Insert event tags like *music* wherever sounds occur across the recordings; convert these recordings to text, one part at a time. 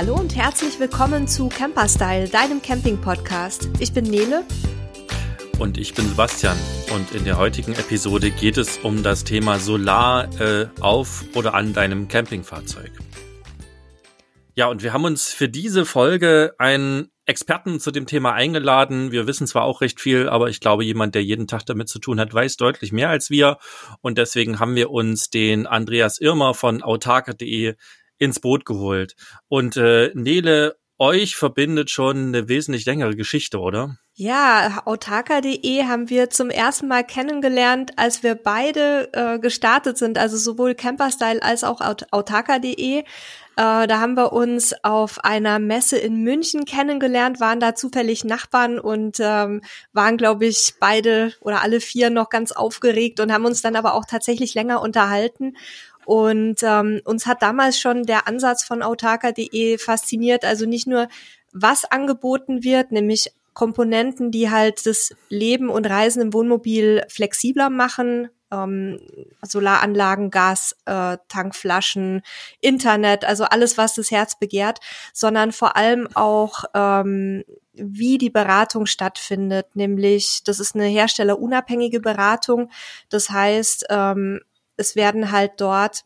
Hallo und herzlich willkommen zu Camperstyle, deinem Camping-Podcast. Ich bin Nele. Und ich bin Sebastian. Und in der heutigen Episode geht es um das Thema Solar äh, auf oder an deinem Campingfahrzeug. Ja, und wir haben uns für diese Folge einen Experten zu dem Thema eingeladen. Wir wissen zwar auch recht viel, aber ich glaube, jemand, der jeden Tag damit zu tun hat, weiß deutlich mehr als wir. Und deswegen haben wir uns den Andreas Irmer von autarker.de ins Boot geholt. Und äh, Nele, euch verbindet schon eine wesentlich längere Geschichte, oder? Ja, autarka.de haben wir zum ersten Mal kennengelernt, als wir beide äh, gestartet sind, also sowohl Camperstyle als auch autarka.de. Äh, da haben wir uns auf einer Messe in München kennengelernt, waren da zufällig Nachbarn und ähm, waren, glaube ich, beide oder alle vier noch ganz aufgeregt und haben uns dann aber auch tatsächlich länger unterhalten. Und ähm, uns hat damals schon der Ansatz von autarka.de fasziniert. Also nicht nur, was angeboten wird, nämlich Komponenten, die halt das Leben und Reisen im Wohnmobil flexibler machen. Ähm, Solaranlagen, Gas, äh, Tankflaschen, Internet, also alles, was das Herz begehrt, sondern vor allem auch, ähm, wie die Beratung stattfindet. Nämlich, das ist eine herstellerunabhängige Beratung. Das heißt, ähm, es werden halt dort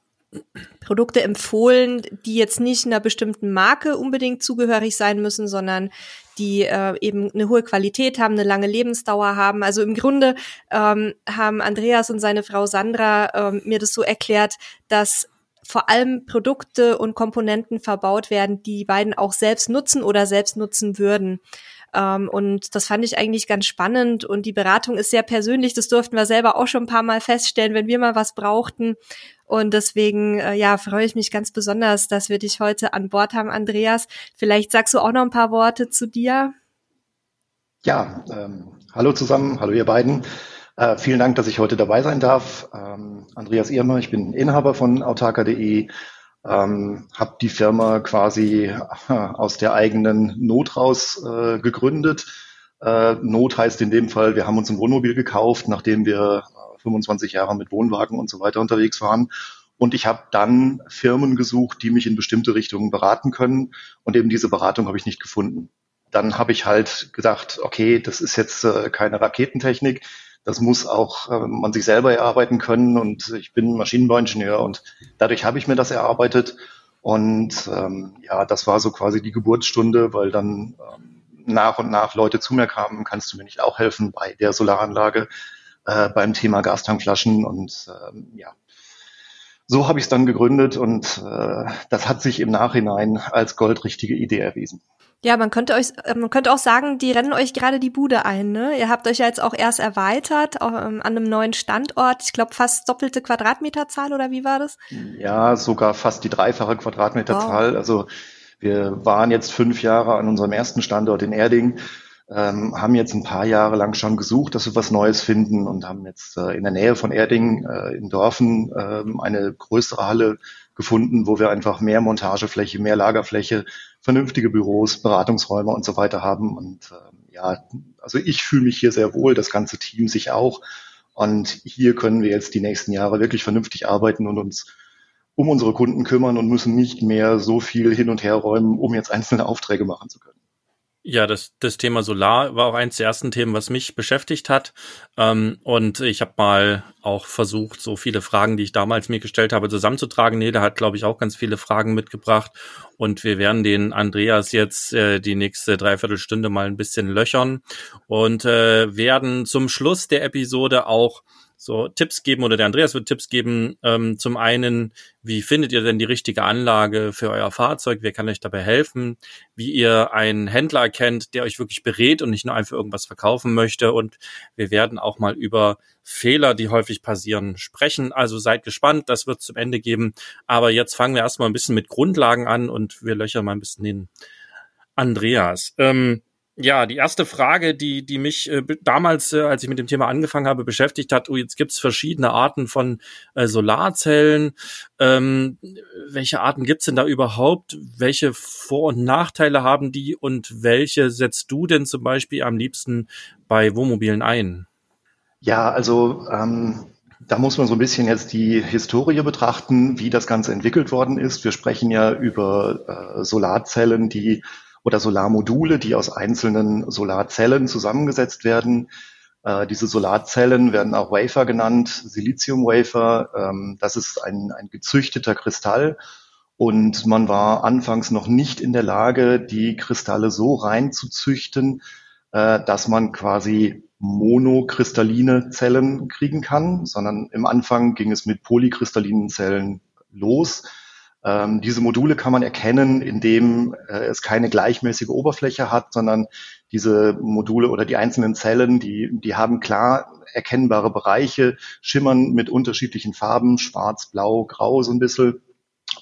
Produkte empfohlen, die jetzt nicht einer bestimmten Marke unbedingt zugehörig sein müssen, sondern die äh, eben eine hohe Qualität haben, eine lange Lebensdauer haben. Also im Grunde ähm, haben Andreas und seine Frau Sandra ähm, mir das so erklärt, dass vor allem Produkte und Komponenten verbaut werden, die die beiden auch selbst nutzen oder selbst nutzen würden. Ähm, und das fand ich eigentlich ganz spannend. Und die Beratung ist sehr persönlich. Das durften wir selber auch schon ein paar Mal feststellen, wenn wir mal was brauchten. Und deswegen, äh, ja, freue ich mich ganz besonders, dass wir dich heute an Bord haben, Andreas. Vielleicht sagst du auch noch ein paar Worte zu dir. Ja, ähm, hallo zusammen, hallo ihr beiden. Äh, vielen Dank, dass ich heute dabei sein darf. Ähm, Andreas Irmer, ich bin Inhaber von autarka.de ähm, habe die Firma quasi äh, aus der eigenen Not raus äh, gegründet. Äh, Not heißt in dem Fall, wir haben uns ein Wohnmobil gekauft, nachdem wir 25 äh, Jahre mit Wohnwagen und so weiter unterwegs waren. Und ich habe dann Firmen gesucht, die mich in bestimmte Richtungen beraten können. Und eben diese Beratung habe ich nicht gefunden. Dann habe ich halt gedacht, okay, das ist jetzt äh, keine Raketentechnik das muss auch äh, man sich selber erarbeiten können. Und ich bin Maschinenbauingenieur und dadurch habe ich mir das erarbeitet. Und ähm, ja, das war so quasi die Geburtsstunde, weil dann ähm, nach und nach Leute zu mir kamen, kannst du mir nicht auch helfen bei der Solaranlage, äh, beim Thema Gastankflaschen und ähm, ja. So habe ich es dann gegründet und äh, das hat sich im Nachhinein als goldrichtige Idee erwiesen. Ja, man könnte euch, äh, man könnte auch sagen, die rennen euch gerade die Bude ein. Ne? Ihr habt euch ja jetzt auch erst erweitert auch, ähm, an einem neuen Standort. Ich glaube fast doppelte Quadratmeterzahl oder wie war das? Ja, sogar fast die dreifache Quadratmeterzahl. Wow. Also wir waren jetzt fünf Jahre an unserem ersten Standort in Erding, ähm, haben jetzt ein paar Jahre lang schon gesucht, dass wir was Neues finden und haben jetzt äh, in der Nähe von Erding äh, in Dorfen äh, eine größere Halle gefunden, wo wir einfach mehr Montagefläche, mehr Lagerfläche, vernünftige Büros, Beratungsräume und so weiter haben. Und äh, ja, also ich fühle mich hier sehr wohl, das ganze Team sich auch. Und hier können wir jetzt die nächsten Jahre wirklich vernünftig arbeiten und uns um unsere Kunden kümmern und müssen nicht mehr so viel hin und her räumen, um jetzt einzelne Aufträge machen zu können. Ja, das, das Thema Solar war auch eins der ersten Themen, was mich beschäftigt hat. Ähm, und ich habe mal auch versucht, so viele Fragen, die ich damals mir gestellt habe, zusammenzutragen. Neda hat, glaube ich, auch ganz viele Fragen mitgebracht. Und wir werden den Andreas jetzt äh, die nächste Dreiviertelstunde mal ein bisschen löchern und äh, werden zum Schluss der Episode auch so Tipps geben oder der Andreas wird Tipps geben. Ähm, zum einen, wie findet ihr denn die richtige Anlage für euer Fahrzeug? Wer kann euch dabei helfen? Wie ihr einen Händler kennt, der euch wirklich berät und nicht nur einfach irgendwas verkaufen möchte. Und wir werden auch mal über Fehler, die häufig passieren, sprechen. Also seid gespannt, das wird zum Ende geben. Aber jetzt fangen wir erstmal ein bisschen mit Grundlagen an und wir löchern mal ein bisschen den Andreas. Ähm, ja, die erste Frage, die, die mich äh, damals, äh, als ich mit dem Thema angefangen habe, beschäftigt hat, oh, jetzt gibt's verschiedene Arten von äh, Solarzellen. Ähm, welche Arten gibt's denn da überhaupt? Welche Vor- und Nachteile haben die und welche setzt du denn zum Beispiel am liebsten bei Wohnmobilen ein? Ja, also ähm, Da muss man so ein bisschen jetzt die Historie betrachten, wie das Ganze entwickelt worden ist. Wir sprechen ja über äh, Solarzellen, die oder Solarmodule, die aus einzelnen Solarzellen zusammengesetzt werden. Äh, diese Solarzellen werden auch Wafer genannt, Silizium-Wafer. Ähm, das ist ein, ein gezüchteter Kristall. Und man war anfangs noch nicht in der Lage, die Kristalle so rein zu züchten, äh, dass man quasi monokristalline Zellen kriegen kann, sondern im Anfang ging es mit polykristallinen Zellen los. Ähm, diese Module kann man erkennen, indem äh, es keine gleichmäßige Oberfläche hat, sondern diese Module oder die einzelnen Zellen, die, die haben klar erkennbare Bereiche, schimmern mit unterschiedlichen Farben, schwarz, blau, grau so ein bisschen.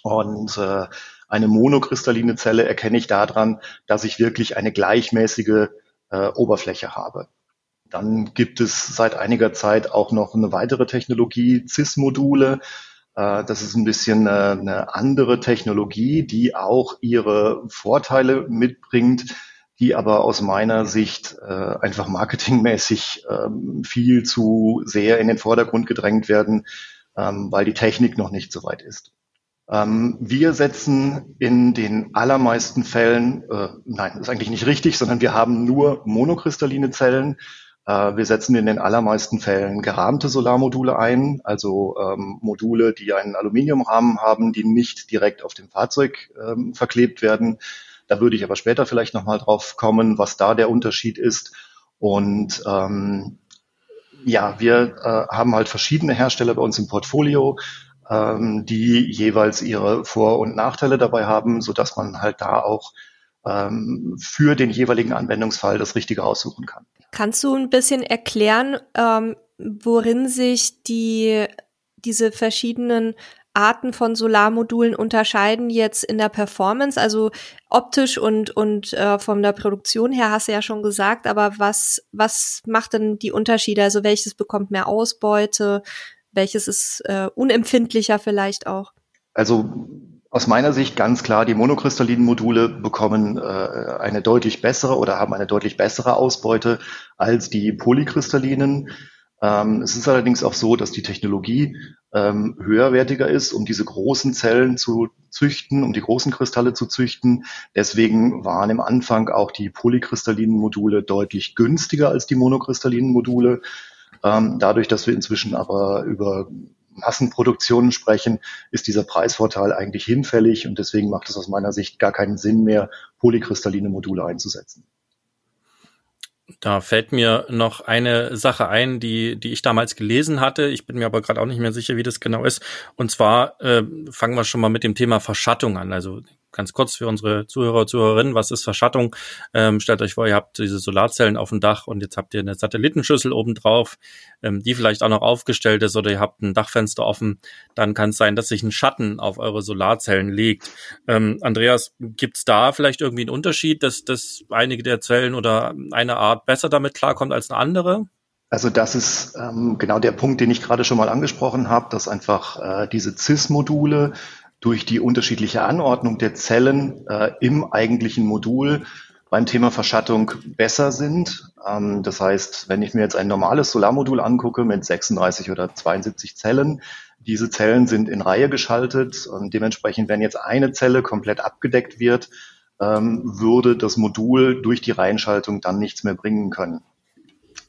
Und äh, eine monokristalline Zelle erkenne ich daran, dass ich wirklich eine gleichmäßige äh, Oberfläche habe. Dann gibt es seit einiger Zeit auch noch eine weitere Technologie, CIS-Module. Äh, das ist ein bisschen eine, eine andere Technologie, die auch ihre Vorteile mitbringt, die aber aus meiner Sicht äh, einfach marketingmäßig ähm, viel zu sehr in den Vordergrund gedrängt werden, ähm, weil die Technik noch nicht so weit ist. Ähm, wir setzen in den allermeisten Fällen, äh, nein, ist eigentlich nicht richtig, sondern wir haben nur monokristalline Zellen. Äh, wir setzen in den allermeisten Fällen gerahmte Solarmodule ein, also ähm, Module, die einen Aluminiumrahmen haben, die nicht direkt auf dem Fahrzeug ähm, verklebt werden. Da würde ich aber später vielleicht nochmal drauf kommen, was da der Unterschied ist. Und ähm, ja, wir äh, haben halt verschiedene Hersteller bei uns im Portfolio, ähm, die jeweils ihre Vor- und Nachteile dabei haben, so dass man halt da auch ähm, für den jeweiligen Anwendungsfall das Richtige aussuchen kann. Kannst du ein bisschen erklären, ähm, worin sich die, diese verschiedenen Arten von Solarmodulen unterscheiden jetzt in der Performance, also optisch und und äh, von der Produktion her hast du ja schon gesagt, aber was was macht denn die Unterschiede? Also welches bekommt mehr Ausbeute, welches ist äh, unempfindlicher vielleicht auch? Also aus meiner Sicht ganz klar, die monokristallinen Module bekommen äh, eine deutlich bessere oder haben eine deutlich bessere Ausbeute als die polykristallinen. Ähm, es ist allerdings auch so, dass die Technologie ähm, höherwertiger ist, um diese großen Zellen zu züchten, um die großen Kristalle zu züchten. Deswegen waren im Anfang auch die polykristallinen Module deutlich günstiger als die monokristallinen Module. Ähm, dadurch, dass wir inzwischen aber über Massenproduktionen sprechen, ist dieser Preisvorteil eigentlich hinfällig und deswegen macht es aus meiner Sicht gar keinen Sinn mehr, polykristalline Module einzusetzen. Da fällt mir noch eine Sache ein, die, die ich damals gelesen hatte. Ich bin mir aber gerade auch nicht mehr sicher, wie das genau ist. Und zwar äh, fangen wir schon mal mit dem Thema Verschattung an. Also ganz kurz für unsere Zuhörer Zuhörerinnen, was ist Verschattung? Ähm, stellt euch vor, ihr habt diese Solarzellen auf dem Dach und jetzt habt ihr eine Satellitenschüssel oben drauf, ähm, die vielleicht auch noch aufgestellt ist oder ihr habt ein Dachfenster offen. Dann kann es sein, dass sich ein Schatten auf eure Solarzellen legt. Ähm, Andreas, gibt's da vielleicht irgendwie einen Unterschied, dass, dass einige der Zellen oder eine Art besser damit klarkommt als eine andere? Also das ist ähm, genau der Punkt, den ich gerade schon mal angesprochen habe, dass einfach äh, diese CIS-Module durch die unterschiedliche Anordnung der Zellen äh, im eigentlichen Modul beim Thema Verschattung besser sind. Ähm, das heißt, wenn ich mir jetzt ein normales Solarmodul angucke mit 36 oder 72 Zellen, diese Zellen sind in Reihe geschaltet und dementsprechend, wenn jetzt eine Zelle komplett abgedeckt wird, ähm, würde das Modul durch die Reihenschaltung dann nichts mehr bringen können.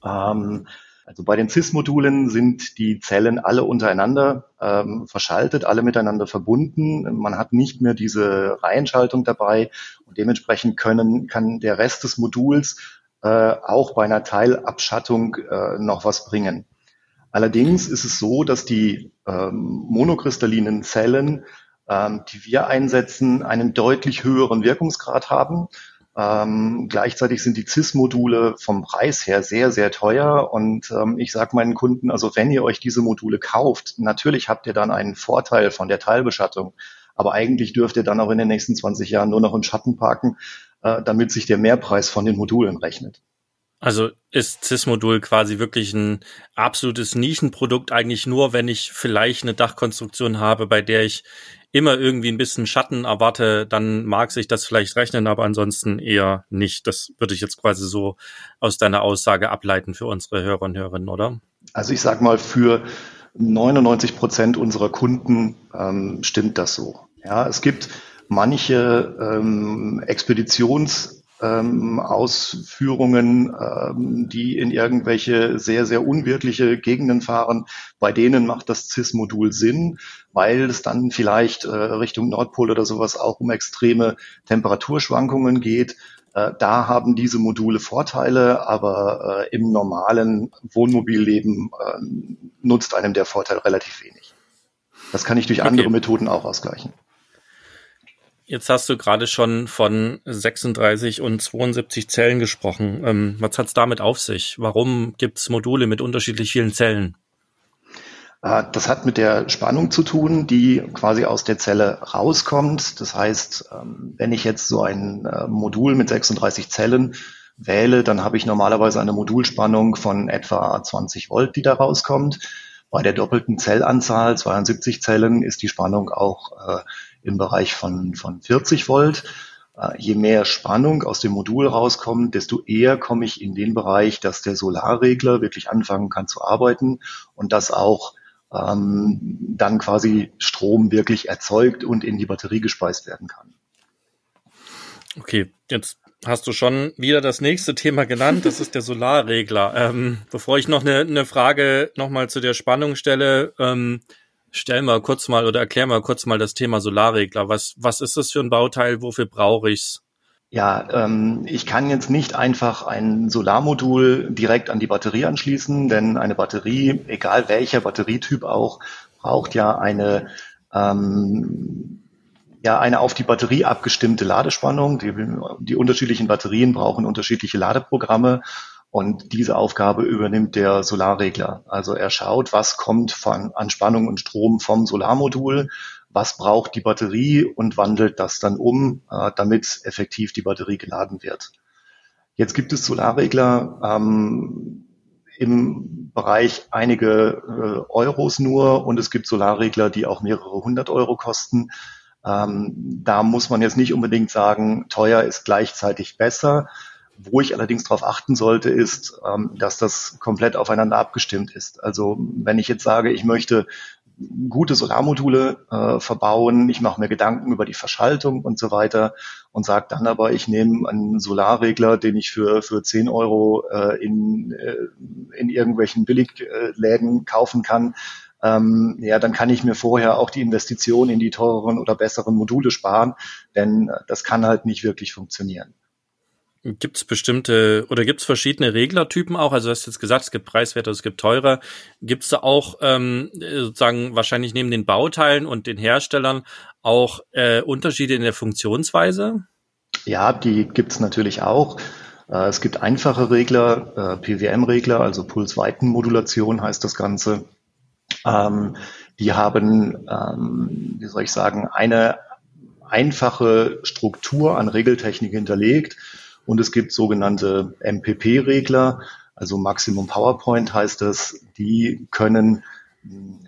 Ähm, also bei den CIS-Modulen sind die Zellen alle untereinander ähm, verschaltet, alle miteinander verbunden. Man hat nicht mehr diese Reihenschaltung dabei und dementsprechend können, kann der Rest des Moduls äh, auch bei einer Teilabschattung äh, noch was bringen. Allerdings ist es so, dass die ähm, monokristallinen Zellen, ähm, die wir einsetzen, einen deutlich höheren Wirkungsgrad haben. Ähm, gleichzeitig sind die CIS-Module vom Preis her sehr, sehr teuer. Und ähm, ich sage meinen Kunden, also wenn ihr euch diese Module kauft, natürlich habt ihr dann einen Vorteil von der Teilbeschattung. Aber eigentlich dürft ihr dann auch in den nächsten 20 Jahren nur noch im Schatten parken, äh, damit sich der Mehrpreis von den Modulen rechnet. Also ist CIS-Modul quasi wirklich ein absolutes Nischenprodukt, eigentlich nur, wenn ich vielleicht eine Dachkonstruktion habe, bei der ich immer irgendwie ein bisschen Schatten erwarte, dann mag sich das vielleicht rechnen, aber ansonsten eher nicht. Das würde ich jetzt quasi so aus deiner Aussage ableiten für unsere Hörer und Hörerinnen, oder? Also ich sag mal, für 99 Prozent unserer Kunden ähm, stimmt das so. Ja, es gibt manche ähm, Expeditions ähm, Ausführungen, ähm, die in irgendwelche sehr, sehr unwirkliche Gegenden fahren. Bei denen macht das CIS-Modul Sinn, weil es dann vielleicht äh, Richtung Nordpol oder sowas auch um extreme Temperaturschwankungen geht. Äh, da haben diese Module Vorteile, aber äh, im normalen Wohnmobilleben äh, nutzt einem der Vorteil relativ wenig. Das kann ich durch okay. andere Methoden auch ausgleichen. Jetzt hast du gerade schon von 36 und 72 Zellen gesprochen. Ähm, was hat es damit auf sich? Warum gibt es Module mit unterschiedlich vielen Zellen? Äh, das hat mit der Spannung zu tun, die quasi aus der Zelle rauskommt. Das heißt, ähm, wenn ich jetzt so ein äh, Modul mit 36 Zellen wähle, dann habe ich normalerweise eine Modulspannung von etwa 20 Volt, die da rauskommt. Bei der doppelten Zellanzahl, 72 Zellen, ist die Spannung auch äh, im Bereich von, von 40 Volt. Äh, je mehr Spannung aus dem Modul rauskommt, desto eher komme ich in den Bereich, dass der Solarregler wirklich anfangen kann zu arbeiten und das auch ähm, dann quasi Strom wirklich erzeugt und in die Batterie gespeist werden kann. Okay, jetzt hast du schon wieder das nächste Thema genannt. Das ist der Solarregler. Ähm, bevor ich noch eine, eine Frage nochmal zu der Spannung stelle, ähm, stell mal kurz mal oder erklär mal kurz mal das Thema Solarregler. Was, was ist das für ein Bauteil? Wofür brauche ich's? Ja, ähm, ich kann jetzt nicht einfach ein Solarmodul direkt an die Batterie anschließen, denn eine Batterie, egal welcher Batterietyp auch, braucht ja eine ähm, ja eine auf die Batterie abgestimmte Ladespannung. Die, die unterschiedlichen Batterien brauchen unterschiedliche Ladeprogramme und diese Aufgabe übernimmt der Solarregler. Also er schaut, was kommt von, an Spannung und Strom vom Solarmodul, was braucht die Batterie und wandelt das dann um, äh, damit effektiv die Batterie geladen wird. Jetzt gibt es Solarregler ähm, im Bereich einige äh, Euros nur und es gibt Solarregler, die auch mehrere hundert Euro kosten. Ähm, da muss man jetzt nicht unbedingt sagen, teuer ist gleichzeitig besser. Wo ich allerdings darauf achten sollte, ist, ähm, dass das komplett aufeinander abgestimmt ist. Also wenn ich jetzt sage, ich möchte gute Solarmodule äh, verbauen, ich mache mir Gedanken über die Verschaltung und so weiter und sage dann aber, ich nehme einen Solarregler, den ich für, für 10 Euro äh, in, äh, in irgendwelchen Billigläden kaufen kann, ähm, ja, dann kann ich mir vorher auch die Investition in die teureren oder besseren Module sparen, denn das kann halt nicht wirklich funktionieren. Gibt es bestimmte oder gibt es verschiedene Reglertypen auch? Also du hast jetzt gesagt, es gibt preiswerter, es gibt teurer. Gibt es da auch ähm, sozusagen wahrscheinlich neben den Bauteilen und den Herstellern auch äh, Unterschiede in der Funktionsweise? Ja, die gibt es natürlich auch. Äh, es gibt einfache Regler, äh, PWM-Regler, also Pulsweitenmodulation heißt das Ganze. Ähm, die haben, ähm, wie soll ich sagen, eine einfache Struktur an Regeltechnik hinterlegt und es gibt sogenannte MPP-Regler, also Maximum PowerPoint heißt das, die können,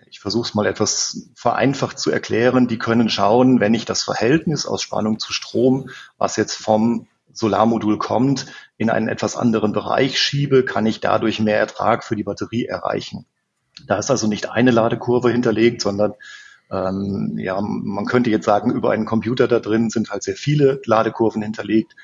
ich versuche es mal etwas vereinfacht zu erklären, die können schauen, wenn ich das Verhältnis aus Spannung zu Strom, was jetzt vom Solarmodul kommt, in einen etwas anderen Bereich schiebe, kann ich dadurch mehr Ertrag für die Batterie erreichen. Da ist also nicht eine Ladekurve hinterlegt, sondern ähm, ja, man könnte jetzt sagen, über einen Computer da drin sind halt sehr viele Ladekurven hinterlegt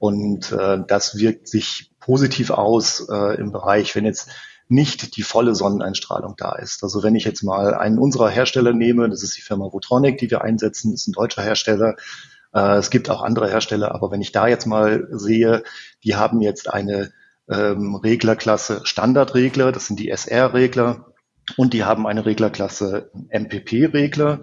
und äh, das wirkt sich positiv aus äh, im Bereich, wenn jetzt nicht die volle Sonneneinstrahlung da ist. Also wenn ich jetzt mal einen unserer Hersteller nehme, das ist die Firma Votronic, die wir einsetzen, ist ein deutscher Hersteller. Äh, es gibt auch andere Hersteller, aber wenn ich da jetzt mal sehe, die haben jetzt eine ähm, Reglerklasse Standardregler, das sind die SR-Regler, und die haben eine Reglerklasse MPP-Regler.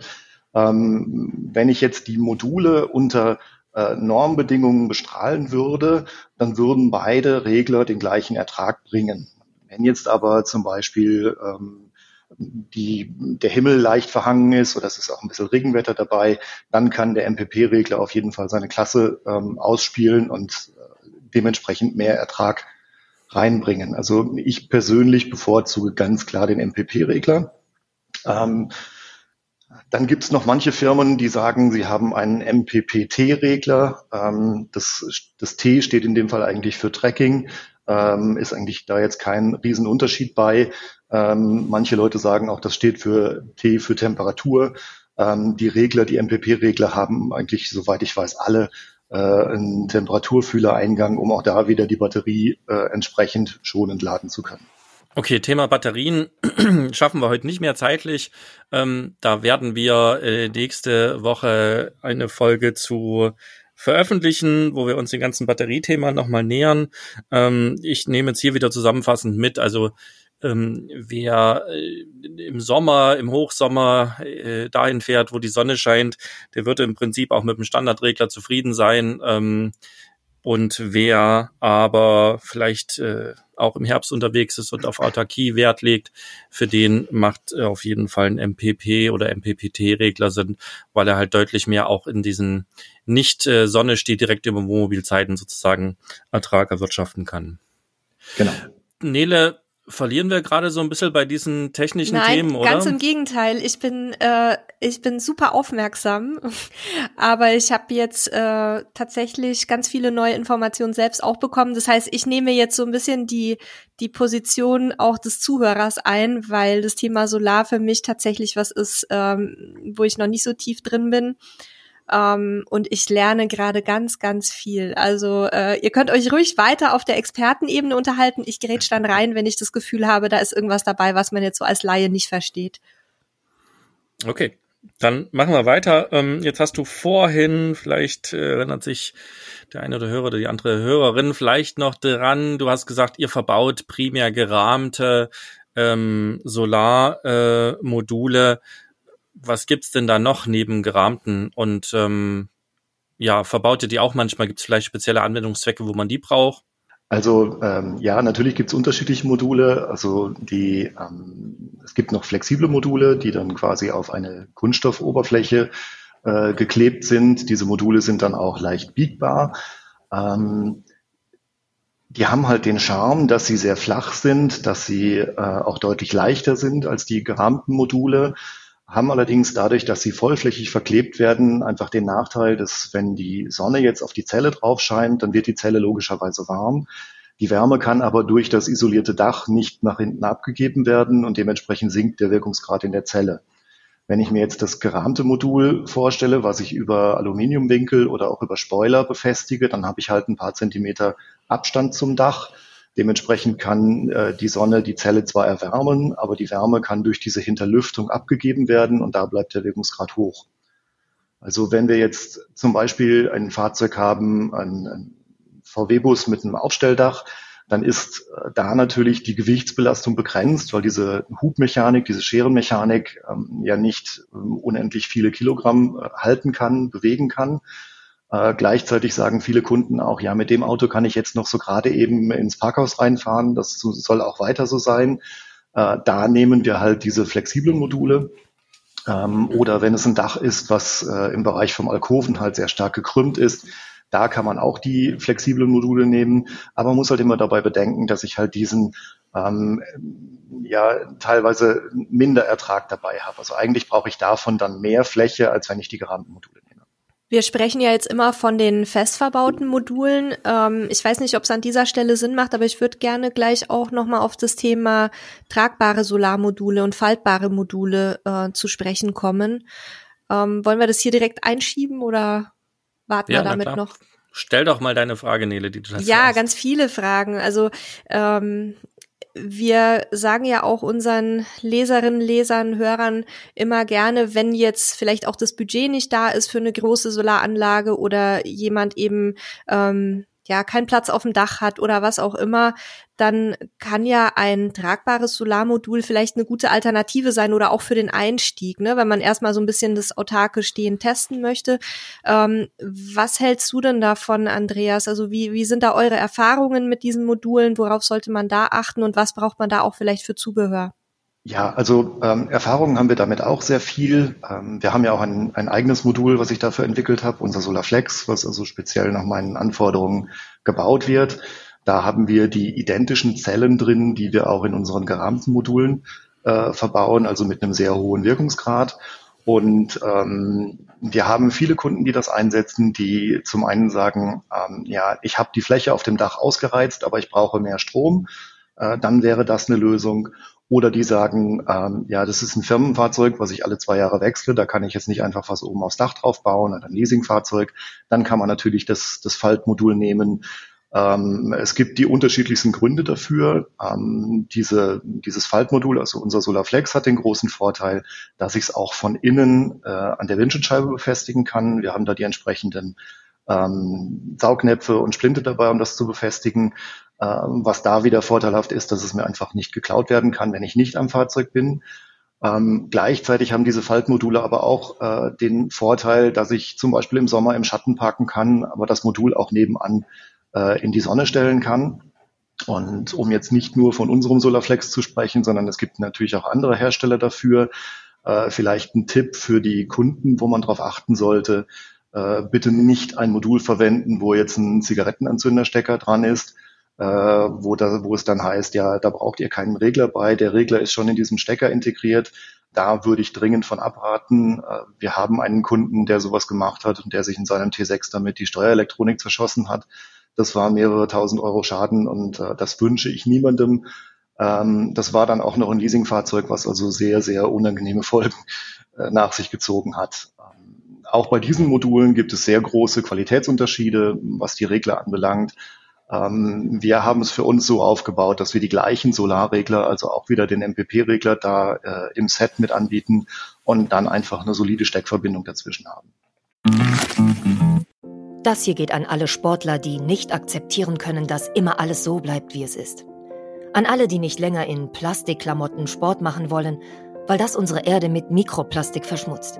Ähm, wenn ich jetzt die Module unter äh, Normbedingungen bestrahlen würde, dann würden beide Regler den gleichen Ertrag bringen. Wenn jetzt aber zum Beispiel ähm, die, der Himmel leicht verhangen ist oder es ist auch ein bisschen Regenwetter dabei, dann kann der MPP-Regler auf jeden Fall seine Klasse ähm, ausspielen und äh, dementsprechend mehr Ertrag reinbringen. Also ich persönlich bevorzuge ganz klar den MPP-Regler. Ähm, dann gibt es noch manche Firmen, die sagen, sie haben einen MPPT-Regler. Ähm, das, das T steht in dem Fall eigentlich für Tracking. ähm, ist eigentlich da jetzt kein Riesenunterschied bei. Ähm, manche Leute sagen auch, das steht für T für Temperatur. Ähm, die Regler, die MPP-Regler haben eigentlich, soweit ich weiß, alle äh, einen Temperaturfühlereingang, um auch da wieder die Batterie äh, entsprechend schonend laden zu können. Okay, Thema Batterien *clears throat* schaffen wir heute nicht mehr zeitlich. Ähm, da werden wir äh, nächste Woche eine Folge zu veröffentlichen, wo wir uns dem ganzen Batteriethema nochmal nähern. Ähm, ich nehme jetzt hier wieder zusammenfassend mit, also ähm, wer äh, im Sommer, im Hochsommer äh, dahin fährt, wo die Sonne scheint, der wird im Prinzip auch mit dem Standardregler zufrieden sein. Ähm, und wer aber vielleicht äh, auch im Herbst unterwegs ist und auf Autarkie Wert legt, für den macht äh, auf jeden Fall ein MPP oder MPPT-Regler Sinn, weil er halt deutlich mehr auch in diesen nicht äh, Sonne steht direkt über Wohnmobilzeiten sozusagen Ertrag erwirtschaften kann. Genau. Nele, verlieren wir gerade so ein bisschen bei diesen technischen Nein, Themen, oder? Ganz im Gegenteil. Ich bin, äh, ich bin super aufmerksam, *laughs* aber ich habe jetzt äh, tatsächlich ganz viele neue Informationen selbst auch bekommen. Das heißt, ich nehme jetzt so ein bisschen die die Position auch des Zuhörers ein, weil das Thema Solar für mich tatsächlich was ist, ähm, wo ich noch nicht so tief drin bin. Ähm, und ich lerne gerade ganz, ganz viel. Also äh, ihr könnt euch ruhig weiter auf der Expertenebene unterhalten. Ich grätsch dann rein, wenn ich das Gefühl habe, da ist irgendwas dabei, was man jetzt so als Laie nicht versteht. Okay. Dann machen wir weiter. Ähm, jetzt hast du vorhin, vielleicht äh, erinnert sich der eine oder Hörer oder die andere Hörerin vielleicht noch dran. Du hast gesagt, ihr verbaut primär gerahmte ähm, Solarmodule. Äh, was gibt's denn da noch neben gerahmten und ähm, ja, verbaut die auch manchmal? Gibt es vielleicht spezielle Anwendungszwecke, wo man die braucht? Also ähm, ja, natürlich gibt es unterschiedliche Module. Also die, ähm, es gibt noch flexible Module, die dann quasi auf eine Kunststoffoberfläche äh, geklebt sind. Diese Module sind dann auch leicht biegbar. Ähm, die haben halt den Charme, dass sie sehr flach sind, dass sie äh, auch deutlich leichter sind als die gerahmten Module haben allerdings dadurch, dass sie vollflächig verklebt werden, einfach den Nachteil, dass wenn die Sonne jetzt auf die Zelle drauf scheint, dann wird die Zelle logischerweise warm. Die Wärme kann aber durch das isolierte Dach nicht nach hinten abgegeben werden und dementsprechend sinkt der Wirkungsgrad in der Zelle. Wenn ich mir jetzt das gerahmte Modul vorstelle, was ich über Aluminiumwinkel oder auch über Spoiler befestige, dann habe ich halt ein paar Zentimeter Abstand zum Dach Dementsprechend kann äh, die Sonne die Zelle zwar erwärmen, aber die Wärme kann durch diese Hinterlüftung abgegeben werden und da bleibt der Wirkungsgrad hoch. Also wenn wir jetzt zum Beispiel ein Fahrzeug haben, ein, ein VW-Bus mit einem Aufstelldach, dann ist äh, da natürlich die Gewichtsbelastung begrenzt, weil diese Hubmechanik, diese Scherenmechanik ähm, ja nicht ähm, unendlich viele Kilogramm äh, halten kann, bewegen kann. Äh, gleichzeitig sagen viele Kunden auch, ja, mit dem Auto kann ich jetzt noch so gerade eben ins Parkhaus reinfahren. Das soll auch weiter so sein. Äh, da nehmen wir halt diese flexiblen Module. Ähm, oder wenn es ein Dach ist, was äh, im Bereich vom Alkoven halt sehr stark gekrümmt ist, da kann man auch die flexiblen Module nehmen. Aber man muss halt immer dabei bedenken, dass ich halt diesen ähm, ja teilweise Minderertrag dabei habe. Also eigentlich brauche ich davon dann mehr Fläche, als wenn ich die gerahmten Module wir sprechen ja jetzt immer von den fest verbauten Modulen. Ähm, ich weiß nicht, ob es an dieser Stelle Sinn macht, aber ich würde gerne gleich auch nochmal auf das Thema tragbare Solarmodule und faltbare Module äh, zu sprechen kommen. Ähm, wollen wir das hier direkt einschieben oder warten ja, wir damit noch? Stell doch mal deine Frage, Nele, die du hast. Ja, ganz viele Fragen. Also ähm, wir sagen ja auch unseren Leserinnen, Lesern, Hörern immer gerne, wenn jetzt vielleicht auch das Budget nicht da ist für eine große Solaranlage oder jemand eben ähm, ja keinen Platz auf dem Dach hat oder was auch immer, dann kann ja ein tragbares Solarmodul vielleicht eine gute Alternative sein oder auch für den Einstieg, ne, wenn man erstmal so ein bisschen das autarke Stehen testen möchte. Ähm, was hältst du denn davon, Andreas? Also wie, wie sind da eure Erfahrungen mit diesen Modulen? Worauf sollte man da achten und was braucht man da auch vielleicht für Zubehör? Ja, also ähm, Erfahrungen haben wir damit auch sehr viel. Ähm, wir haben ja auch ein, ein eigenes Modul, was ich dafür entwickelt habe, unser Solarflex, was also speziell nach meinen Anforderungen gebaut wird. Da haben wir die identischen Zellen drin, die wir auch in unseren gerahmten Modulen äh, verbauen, also mit einem sehr hohen Wirkungsgrad. Und ähm, wir haben viele Kunden, die das einsetzen, die zum einen sagen, ähm, ja, ich habe die Fläche auf dem Dach ausgereizt, aber ich brauche mehr Strom. Äh, dann wäre das eine Lösung. Oder die sagen, ähm, ja, das ist ein Firmenfahrzeug, was ich alle zwei Jahre wechsle, da kann ich jetzt nicht einfach was oben aufs Dach drauf bauen oder ein Leasingfahrzeug. Dann kann man natürlich das, das Faltmodul nehmen. Ähm, es gibt die unterschiedlichsten Gründe dafür. Ähm, diese, dieses Faltmodul, also unser Solarflex, hat den großen Vorteil, dass ich es auch von innen äh, an der Windschutzscheibe befestigen kann. Wir haben da die entsprechenden ähm, Saugnäpfe und Splinte dabei, um das zu befestigen. Ähm, was da wieder vorteilhaft ist, dass es mir einfach nicht geklaut werden kann, wenn ich nicht am Fahrzeug bin. Ähm, gleichzeitig haben diese Faltmodule aber auch äh, den Vorteil, dass ich zum Beispiel im Sommer im Schatten parken kann, aber das Modul auch nebenan äh, in die Sonne stellen kann. Und um jetzt nicht nur von unserem Solarflex zu sprechen, sondern es gibt natürlich auch andere Hersteller dafür. Äh, vielleicht ein Tipp für die Kunden, wo man darauf achten sollte. Äh, bitte nicht ein Modul verwenden, wo jetzt ein Zigarettenanzünderstecker dran ist, äh, wo, da, wo es dann heißt, ja, da braucht ihr keinen Regler bei, der Regler ist schon in diesem Stecker integriert. Da würde ich dringend von abraten. Äh, wir haben einen Kunden, der sowas gemacht hat und der sich in seinem T6 damit die Steuerelektronik zerschossen hat. Das war mehrere tausend Euro Schaden und äh, das wünsche ich niemandem. Ähm, das war dann auch noch ein Leasingfahrzeug, was also sehr, sehr unangenehme Folgen äh, nach sich gezogen hat. Auch bei diesen Modulen gibt es sehr große Qualitätsunterschiede, was die Regler anbelangt. Ähm, wir haben es für uns so aufgebaut, dass wir die gleichen Solarregler, also auch wieder den MPP-Regler da äh, im Set mit anbieten und dann einfach eine solide Steckverbindung dazwischen haben. Das hier geht an alle Sportler, die nicht akzeptieren können, dass immer alles so bleibt, wie es ist. An alle, die nicht länger in Plastikklamotten Sport machen wollen, weil das unsere Erde mit Mikroplastik verschmutzt.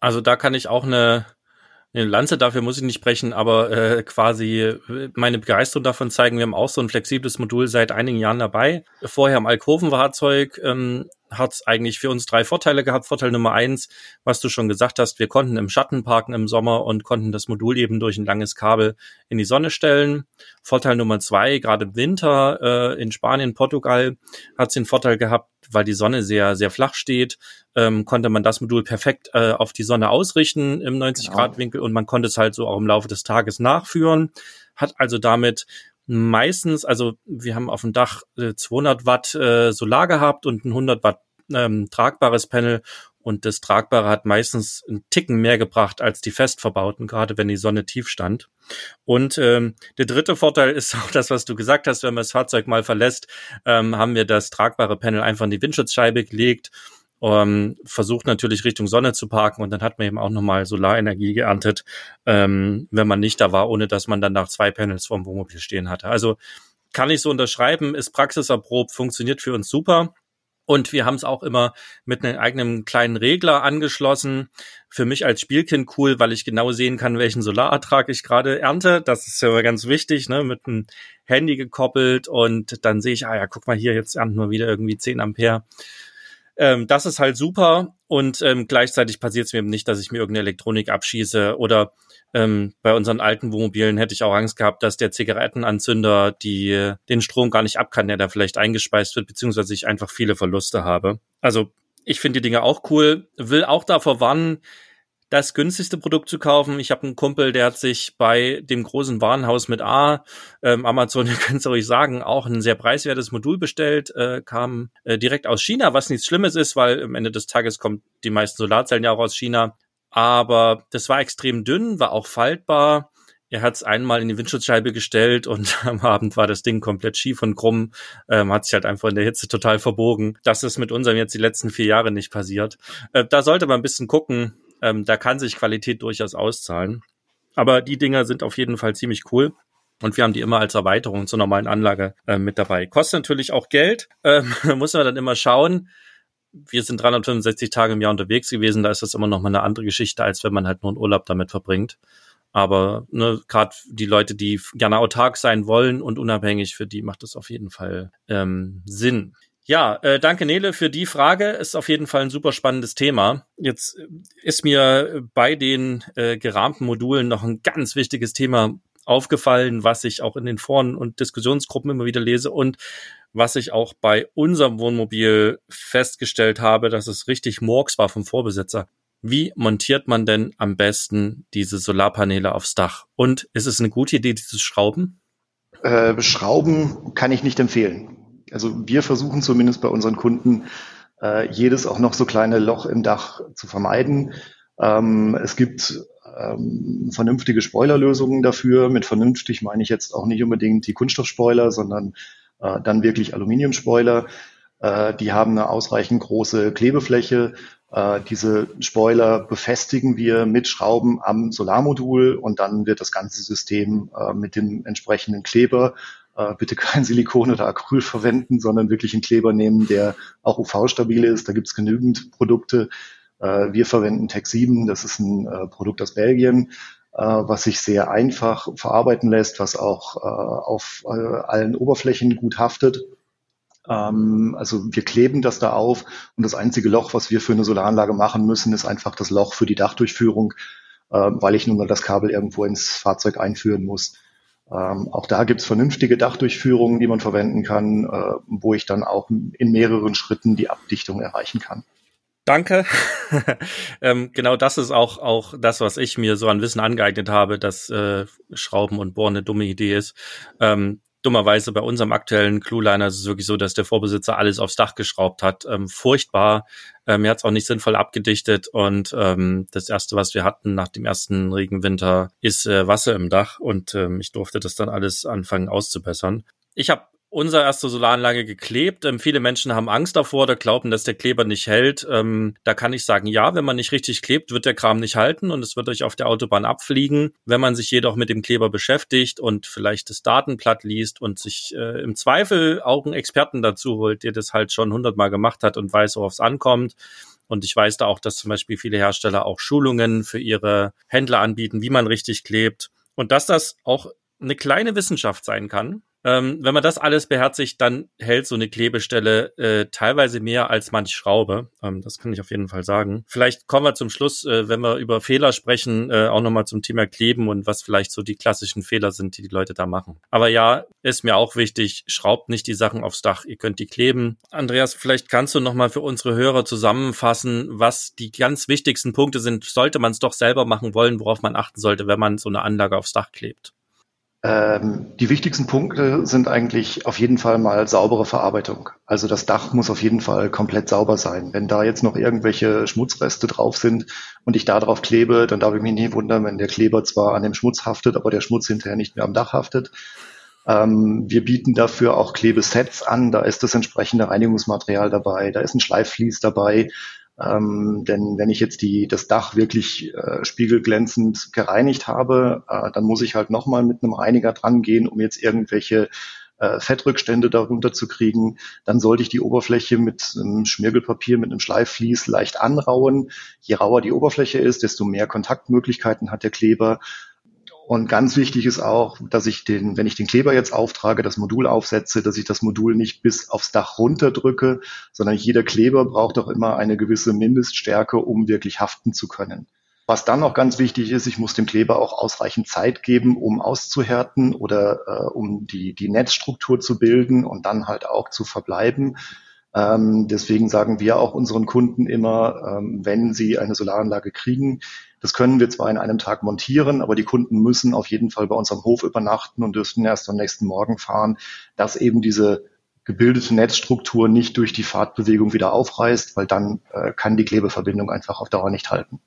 Also da kann ich auch eine eine Lanze dafür muss ich nicht brechen, aber äh, quasi meine Begeisterung davon zeigen. Wir haben auch so ein flexibles Modul seit einigen Jahren dabei. Vorher am Alkovenfahrzeug ähm, hat es eigentlich für uns drei Vorteile gehabt. Vorteil Nummer eins, was du schon gesagt hast, wir konnten im Schatten parken im Sommer und konnten das Modul eben durch ein langes Kabel in die Sonne stellen. Vorteil Nummer zwei, gerade im Winter äh, in Spanien, Portugal, hat es den Vorteil gehabt, weil die Sonne sehr, sehr flach steht, ähm, konnte man das Modul perfekt äh, auf die Sonne ausrichten im 90-Grad-Winkel genau. und man konnte es halt so auch im Laufe des Tages nachführen. Hat also damit meistens, also wir haben auf dem Dach äh, 200 Watt äh, Solar gehabt und ein 100 Watt ähm, tragbares Panel und das Tragbare hat meistens einen Ticken mehr gebracht als die fest verbauten, gerade wenn die Sonne tief stand. Und ähm, der dritte Vorteil *laughs* ist auch das, was du gesagt hast, wenn man das Fahrzeug mal verlässt, ähm, haben wir das tragbare Panel einfach in die Windschutzscheibe gelegt ähm, versucht natürlich Richtung Sonne zu parken und dann hat man eben auch nochmal Solarenergie geerntet, ähm, wenn man nicht da war, ohne dass man dann nach zwei Panels vorm Wohnmobil stehen hatte. Also kann ich so unterschreiben, ist praxiserprobt, funktioniert für uns super. Und wir haben es auch immer mit einem eigenen kleinen Regler angeschlossen. Für mich als Spielkind cool, weil ich genau sehen kann, welchen Solarertrag ich gerade ernte. Das ist ja ganz wichtig, ne? mit einem Handy gekoppelt und dann sehe ich, ah ja, guck mal hier, jetzt ernten wir wieder irgendwie 10 Ampere. Ähm, das ist halt super und ähm, gleichzeitig passiert es mir eben nicht, dass ich mir irgendeine Elektronik abschieße oder ähm, bei unseren alten Wohnmobilen hätte ich auch Angst gehabt, dass der Zigarettenanzünder die, den Strom gar nicht ab kann, der da vielleicht eingespeist wird, beziehungsweise ich einfach viele Verluste habe. Also ich finde die Dinge auch cool, will auch davor warnen, das günstigste Produkt zu kaufen. Ich habe einen Kumpel, der hat sich bei dem großen Warenhaus mit A, ähm, Amazon, *laughs* ihr könnt es euch sagen, auch ein sehr preiswertes Modul bestellt, äh, kam äh, direkt aus China, was nichts Schlimmes ist, weil am Ende des Tages kommt die meisten Solarzellen ja auch aus China. Aber das war extrem dünn, war auch faltbar. Er hat es einmal in die Windschutzscheibe gestellt und *laughs* am Abend war das Ding komplett schief und krumm, ähm, hat sich halt einfach in der Hitze total verbogen. Das ist mit unserem jetzt die letzten vier Jahre nicht passiert. Äh, da sollte man ein bisschen gucken, ähm, da kann sich Qualität durchaus auszahlen. Aber die Dinger sind auf jeden Fall ziemlich cool. Und wir haben die immer als Erweiterung zur normalen Anlage äh, mit dabei. Kostet natürlich auch Geld, ähm, *laughs* muss man dann immer schauen. wir sind 365 Tage im Jahr unterwegs gewesen, da ist das immer noch mal eine andere Geschichte, als wenn man halt nur einen Urlaub damit verbringt. Aber ne, gerade die Leute, die gerne autark sein wollen und unabhängig, für die macht das auf jeden Fall ähm, Sinn. Ja, äh, danke Nele für die Frage. Ist auf jeden Fall ein super spannendes Thema. Jetzt ist mir bei den äh, gerahmten Modulen noch ein ganz wichtiges Thema aufgefallen, was ich auch in den Foren und Diskussionsgruppen immer wieder lese und was ich auch bei unserem Wohnmobil festgestellt habe, dass es richtig Murks war vom Vorbesitzer. Wie montiert man denn am besten diese Solarpaneele aufs Dach? Und ist es eine gute Idee, dieses Schrauben? Äh, Schrauben kann ich nicht empfehlen. Also wir versuchen zumindest bei unseren Kunden äh, jedes auch noch so kleine Loch im Dach zu vermeiden. Ähm, es gibt ähm, vernünftige Spoilerlösungen dafür. Mit vernünftig meine ich jetzt auch nicht unbedingt die Kunststoffspoiler, sondern äh, dann wirklich Aluminiumspoiler. Äh, die haben eine ausreichend große Klebefläche äh, diese Spoiler befestigen wir mit Schrauben am Solarmodul und dann wird das ganze System äh, mit dem entsprechenden Kleber äh, bitte *laughs* kein Silikon oder Acryl verwenden, sondern wirklich einen Kleber nehmen, der auch UV-stabil ist. Da gibt es genügend Produkte. Äh, wir verwenden Tech 7, das ist ein äh, Produkt aus Belgien, äh, was sich sehr einfach verarbeiten lässt, was auch äh, auf äh, allen Oberflächen gut haftet ähm, also wir kleben das da auf und das einzige Loch, was wir für eine Solaranlage machen müssen, ist einfach das Loch für die Dachdurchführung, weil ich nun mal das Kabel irgendwo ins Fahrzeug einführen muss. Ähm, auch da gibt's vernünftige Dachdurchführungen, die man verwenden kann, äh, wo ich dann auch in mehreren Schritten die Abdichtung erreichen kann. Danke. *laughs* ähm, genau das ist auch, auch das, was ich mir so an Wissen angeeignet habe, dass äh, Schrauben und Bohren eine dumme Idee ist. Ähm, dummerweise bei unserem aktuellen Clueliner ist es wirklich so, dass der Vorbesitzer alles aufs Dach geschraubt hat. Ähm, furchtbar. Ähm, er hat es auch nicht sinnvoll abgedichtet und ähm, das erste, was wir hatten nach dem ersten Regenwinter, ist äh, Wasser im Dach und ähm, ich durfte das dann alles anfangen auszubessern. Ich habe unsere erste Solaranlage geklebt. Ähm, viele Menschen haben Angst davor oder glauben, dass der Kleber nicht hält. Ähm, da kann ich sagen, ja, wenn man nicht richtig klebt, wird der Kram nicht halten und es wird euch auf der Autobahn abfliegen. Wenn man sich jedoch mit dem Kleber beschäftigt und vielleicht das Datenblatt liest und sich äh, im Zweifel auch einen Experten dazu holt, der das halt schon hundertmal gemacht hat und weiß, worauf es ankommt, und ich weiß da auch, dass zum Beispiel viele Hersteller auch Schulungen für ihre Händler anbieten, wie man richtig klebt. Und dass das auch eine kleine Wissenschaft sein kann, ähm, wenn man das alles beherzigt, dann hält so eine Klebestelle äh, teilweise mehr als manch Schraube. Ähm, das kann ich auf jeden Fall sagen. Vielleicht kommen wir zum Schluss, äh, wenn wir über Fehler sprechen, äh, auch nochmal zum Thema Kleben und was vielleicht so die klassischen Fehler sind, die die Leute da machen. Aber ja, ist mir auch wichtig, schraubt nicht die Sachen aufs Dach, ihr könnt die kleben. Andreas, vielleicht kannst du nochmal für unsere Hörer zusammenfassen, was die ganz wichtigsten Punkte sind. Sollte man es doch selber machen wollen, worauf man achten sollte, wenn man so eine Anlage aufs Dach klebt? Ähm, die wichtigsten Punkte sind eigentlich auf jeden Fall mal saubere Verarbeitung. Also das Dach muss auf jeden Fall komplett sauber sein. Wenn da jetzt noch irgendwelche Schmutzreste drauf sind und ich da drauf klebe, dann darf ich mich nie wundern, wenn der Kleber zwar an dem Schmutz haftet, aber der Schmutz hinterher nicht mehr am Dach haftet. Ähm, wir bieten dafür auch Klebesets an. Da ist das entsprechende Reinigungsmaterial dabei, da ist ein Schleifvlies dabei. Ähm, denn wenn ich jetzt die, das Dach wirklich äh, spiegelglänzend gereinigt habe, äh, dann muss ich halt nochmal mit einem Reiniger dran gehen, um jetzt irgendwelche äh, Fettrückstände darunter zu kriegen. Dann sollte ich die Oberfläche mit einem Schmirgelpapier, mit einem Schleifvlies leicht anrauen. Je rauer die Oberfläche ist, desto mehr Kontaktmöglichkeiten hat der Kleber. Und ganz wichtig ist auch, dass ich den, wenn ich den Kleber jetzt auftrage, das Modul aufsetze, dass ich das Modul nicht bis aufs Dach runterdrücke, sondern jeder Kleber braucht auch immer eine gewisse Mindeststärke, um wirklich haften zu können. Was dann noch ganz wichtig ist, ich muss dem Kleber auch ausreichend Zeit geben, um auszuhärten oder äh, um die, die Netzstruktur zu bilden und dann halt auch zu verbleiben. Ähm, deswegen sagen wir auch unseren Kunden immer, ähm, wenn sie eine Solaranlage kriegen, das können wir zwar in einem Tag montieren, aber die Kunden müssen auf jeden Fall bei uns am Hof übernachten und dürfen erst am nächsten Morgen fahren, dass eben diese gebildete Netzstruktur nicht durch die Fahrtbewegung wieder aufreißt, weil dann äh, kann die Klebeverbindung einfach auf Dauer nicht halten.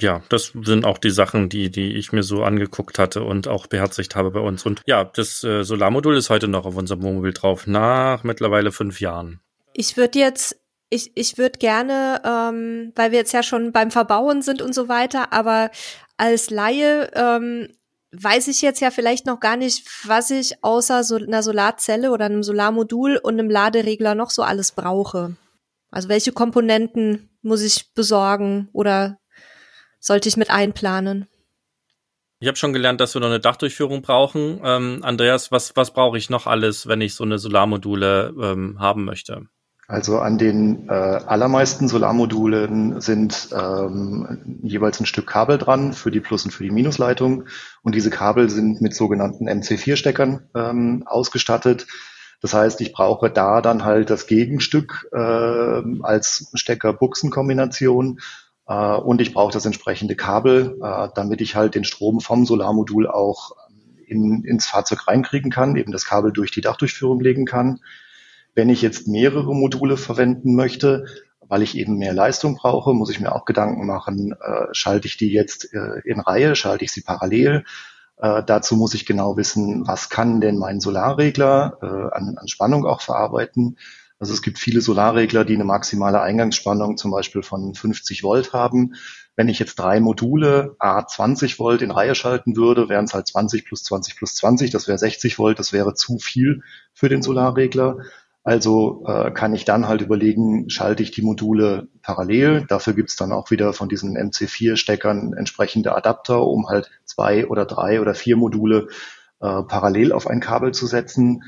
Ja, das sind auch die Sachen, die, die ich mir so angeguckt hatte und auch beherzigt habe bei uns. Und ja, das äh, Solarmodul ist heute noch auf unserem Wohnmobil drauf, nach mittlerweile fünf Jahren. Ich würde jetzt ich, ich würde gerne, ähm, weil wir jetzt ja schon beim Verbauen sind und so weiter, aber als Laie ähm, weiß ich jetzt ja vielleicht noch gar nicht, was ich außer so einer Solarzelle oder einem Solarmodul und einem Laderegler noch so alles brauche. Also welche Komponenten muss ich besorgen oder sollte ich mit einplanen? Ich habe schon gelernt, dass wir noch eine Dachdurchführung brauchen. Ähm, Andreas, was, was brauche ich noch alles, wenn ich so eine Solarmodule ähm, haben möchte? Also an den äh, allermeisten Solarmodulen sind ähm, jeweils ein Stück Kabel dran für die Plus- und für die Minusleitung. Und diese Kabel sind mit sogenannten MC4-Steckern ähm, ausgestattet. Das heißt, ich brauche da dann halt das Gegenstück äh, als Stecker-Buchsen-Kombination äh, und ich brauche das entsprechende Kabel, äh, damit ich halt den Strom vom Solarmodul auch in, ins Fahrzeug reinkriegen kann, eben das Kabel durch die Dachdurchführung legen kann. Wenn ich jetzt mehrere Module verwenden möchte, weil ich eben mehr Leistung brauche, muss ich mir auch Gedanken machen, äh, schalte ich die jetzt äh, in Reihe, schalte ich sie parallel. Äh, dazu muss ich genau wissen, was kann denn mein Solarregler an, an Spannung auch verarbeiten. Also es gibt viele Solarregler, die eine maximale Eingangsspannung zum Beispiel von 50 Volt haben. Wenn ich jetzt drei Module A 20 Volt in Reihe schalten würde, wären es halt 20 plus 20 plus 20, das wäre 60 Volt, das wäre zu viel für den Solarregler. Also äh, kann ich dann halt überlegen, schalte ich die Module parallel. Dafür gibt's dann auch wieder von diesen MC4-Steckern entsprechende Adapter, um halt zwei oder drei oder vier Module äh, parallel auf ein Kabel zu setzen.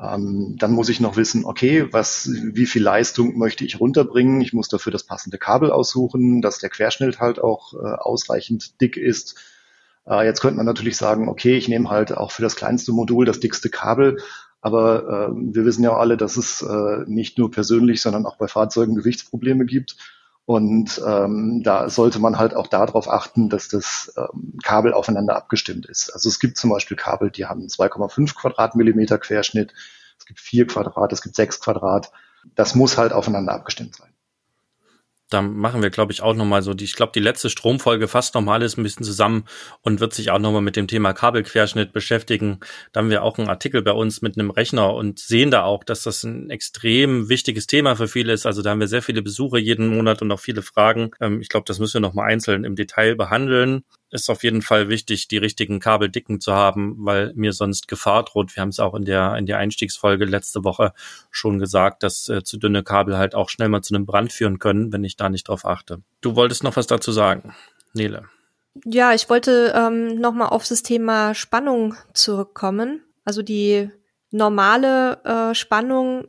Ähm, dann muss ich noch wissen, okay, was, wie viel Leistung möchte ich runterbringen? Ich muss dafür das passende Kabel aussuchen, dass der Querschnitt halt auch äh, ausreichend dick ist. Äh, jetzt könnte man natürlich sagen, okay, ich nehme halt auch für das kleinste Modul das dickste Kabel, aber äh, wir wissen ja alle, dass es äh, nicht nur persönlich, sondern auch bei Fahrzeugen Gewichtsprobleme gibt. Und ähm, da sollte man halt auch darauf achten, dass das ähm, Kabel aufeinander abgestimmt ist. Also es gibt zum Beispiel Kabel, die haben 2,5 Quadratmillimeter Querschnitt, es gibt 4 Quadrat, es gibt 6 Quadrat. Das muss halt aufeinander abgestimmt sein da machen wir, glaube ich, auch nochmal so, die, ich glaube, die letzte Stromfolge fasst nochmal alles ein bisschen zusammen und wird sich auch nochmal mit dem Thema Kabelquerschnitt beschäftigen. Da haben wir auch einen Artikel bei uns mit einem Rechner und sehen da auch, dass das ein extrem wichtiges Thema für viele ist. Also da haben wir sehr viele Besuche jeden Monat und auch viele Fragen. Ähm, ich glaube, das müssen wir nochmal einzeln im Detail behandeln ist auf jeden Fall wichtig, die richtigen Kabeldicken zu haben, weil mir sonst Gefahr droht. Wir haben es auch in der, in der Einstiegsfolge letzte Woche schon gesagt, dass äh, zu dünne Kabel halt auch schnell mal zu einem Brand führen können, wenn ich da nicht drauf achte. Du wolltest noch was dazu sagen, Nele. Ja, ich wollte ähm, nochmal auf das Thema Spannung zurückkommen. Also die normale äh, Spannung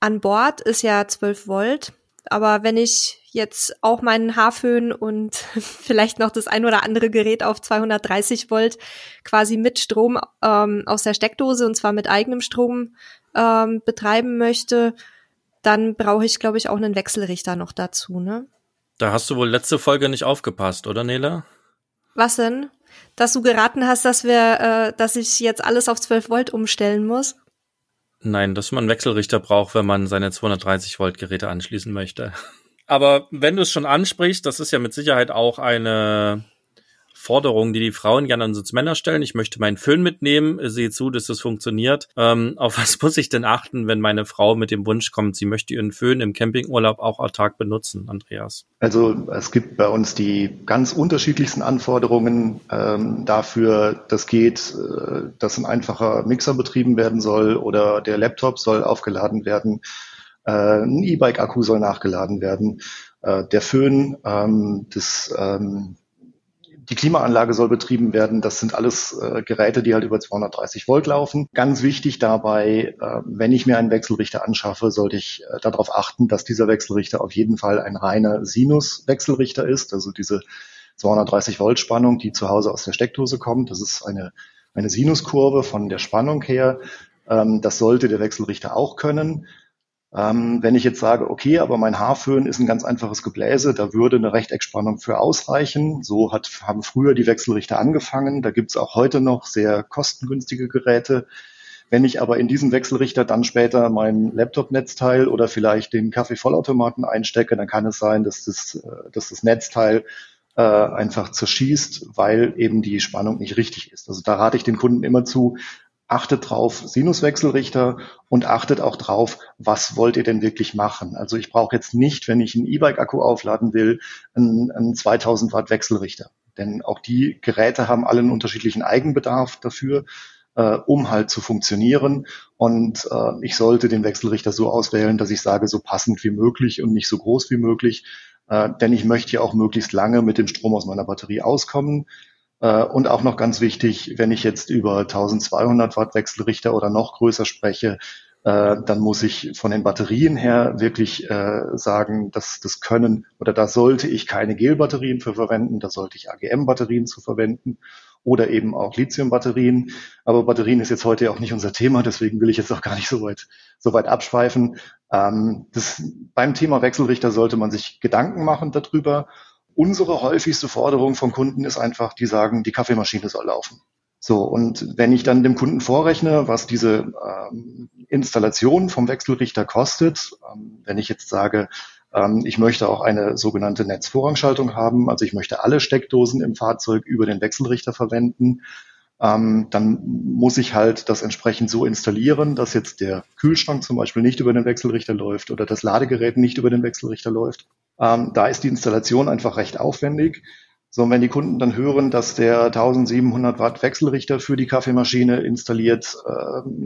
an Bord ist ja 12 Volt. Aber wenn ich jetzt auch meinen Haarföhn und *laughs* vielleicht noch das ein oder andere Gerät auf 230 Volt quasi mit Strom ähm, aus der Steckdose und zwar mit eigenem Strom ähm, betreiben möchte, dann brauche ich, glaube ich, auch einen Wechselrichter noch dazu, ne? Da hast du wohl letzte Folge nicht aufgepasst, oder Nela? Was denn? Dass du geraten hast, dass wir, äh, dass ich jetzt alles auf 12 Volt umstellen muss? Nein, dass man einen Wechselrichter braucht, wenn man seine 230 Volt Geräte anschließen möchte. Aber wenn du es schon ansprichst, das ist ja mit Sicherheit auch eine Forderung, die die Frauen gerne an uns Männer stellen. Ich möchte meinen Föhn mitnehmen, sehe zu, dass das funktioniert. Ähm, auf was *laughs* muss ich denn achten, wenn meine Frau mit dem Wunsch kommt, sie möchte ihren Föhn im Campingurlaub auch autark benutzen, Andreas? Also es gibt bei uns die ganz unterschiedlichsten Anforderungen ähm, dafür. Das geht, äh, dass ein einfacher Mixer betrieben werden soll oder der Laptop soll aufgeladen werden. Äh, ein E-Bike-Akku soll nachgeladen werden. Äh, der Föhn, ähm, das, ähm, die Klimaanlage soll betrieben werden. Das sind alles äh, Geräte, die halt über 230 Volt laufen. Ganz wichtig dabei, äh, wenn ich mir einen Wechselrichter anschaffe, sollte ich äh, darauf achten, dass dieser Wechselrichter auf jeden Fall ein reiner Sinus-Wechselrichter ist. Also diese 230 Volt Spannung, die zu Hause aus der Steckdose kommt. Das ist eine, eine Sinuskurve von der Spannung her. Ähm, das sollte der Wechselrichter auch können. Ähm, wenn ich jetzt sage, okay, aber mein Haarföhn ist ein ganz einfaches Gebläse, da würde eine Rechteckspannung für ausreichen. So hat, haben früher die Wechselrichter angefangen. Da gibt es auch heute noch sehr kostengünstige Geräte. Wenn ich aber in diesen Wechselrichter dann später mein Laptop-Netzteil oder vielleicht den Kaffeevollautomaten einstecke, dann kann es sein, dass das, äh, dass das Netzteil äh, einfach zerschießt, weil eben die Spannung nicht richtig ist. Also da rate ich den Kunden immer zu, achtet drauf Sinuswechselrichter und achtet auch drauf, was wollt ihr denn wirklich machen. Also ich brauche jetzt nicht, wenn ich einen E-Bike-Akku aufladen will, einen, einen 2000 Watt Wechselrichter. Denn auch die Geräte haben alle einen unterschiedlichen Eigenbedarf dafür. äh, um halt zu funktionieren. Und äh, ich sollte den Wechselrichter so auswählen, dass ich sage, so passend wie möglich und nicht so groß wie möglich. Äh, denn ich möchte ja auch möglichst lange mit dem Strom aus meiner Batterie auskommen. Äh, und auch noch ganz wichtig, wenn ich jetzt über 1200 Watt Wechselrichter oder noch größer spreche, äh, dann muss ich von den Batterien her wirklich äh, sagen, dass das können oder da sollte ich keine Gel-Batterien für verwenden, da sollte ich AGM-Batterien zu verwenden oder eben auch Lithium-Batterien. Aber Batterien ist jetzt heute auch nicht unser Thema, deswegen will ich jetzt auch gar nicht so weit, so weit abschweifen. Ähm, das, beim Thema Wechselrichter sollte man sich Gedanken machen darüber. Unsere häufigste Forderung von Kunden ist einfach, die sagen, die Kaffeemaschine soll laufen. So, und wenn ich dann dem Kunden vorrechne, was diese ähm, Installation vom Wechselrichter kostet, ähm, wenn ich jetzt sage, ähm, ich möchte auch eine sogenannte Netzvorrangschaltung haben, also ich möchte alle Steckdosen im Fahrzeug über den Wechselrichter verwenden, ähm, dann muss ich halt das entsprechend so installieren, dass jetzt der Kühlschrank zum Beispiel nicht über den Wechselrichter läuft oder das Ladegerät nicht über den Wechselrichter läuft. Ähm, da ist die Installation einfach recht aufwendig. So, und wenn die Kunden dann hören, dass der 1700 Watt Wechselrichter für die Kaffeemaschine installiert äh,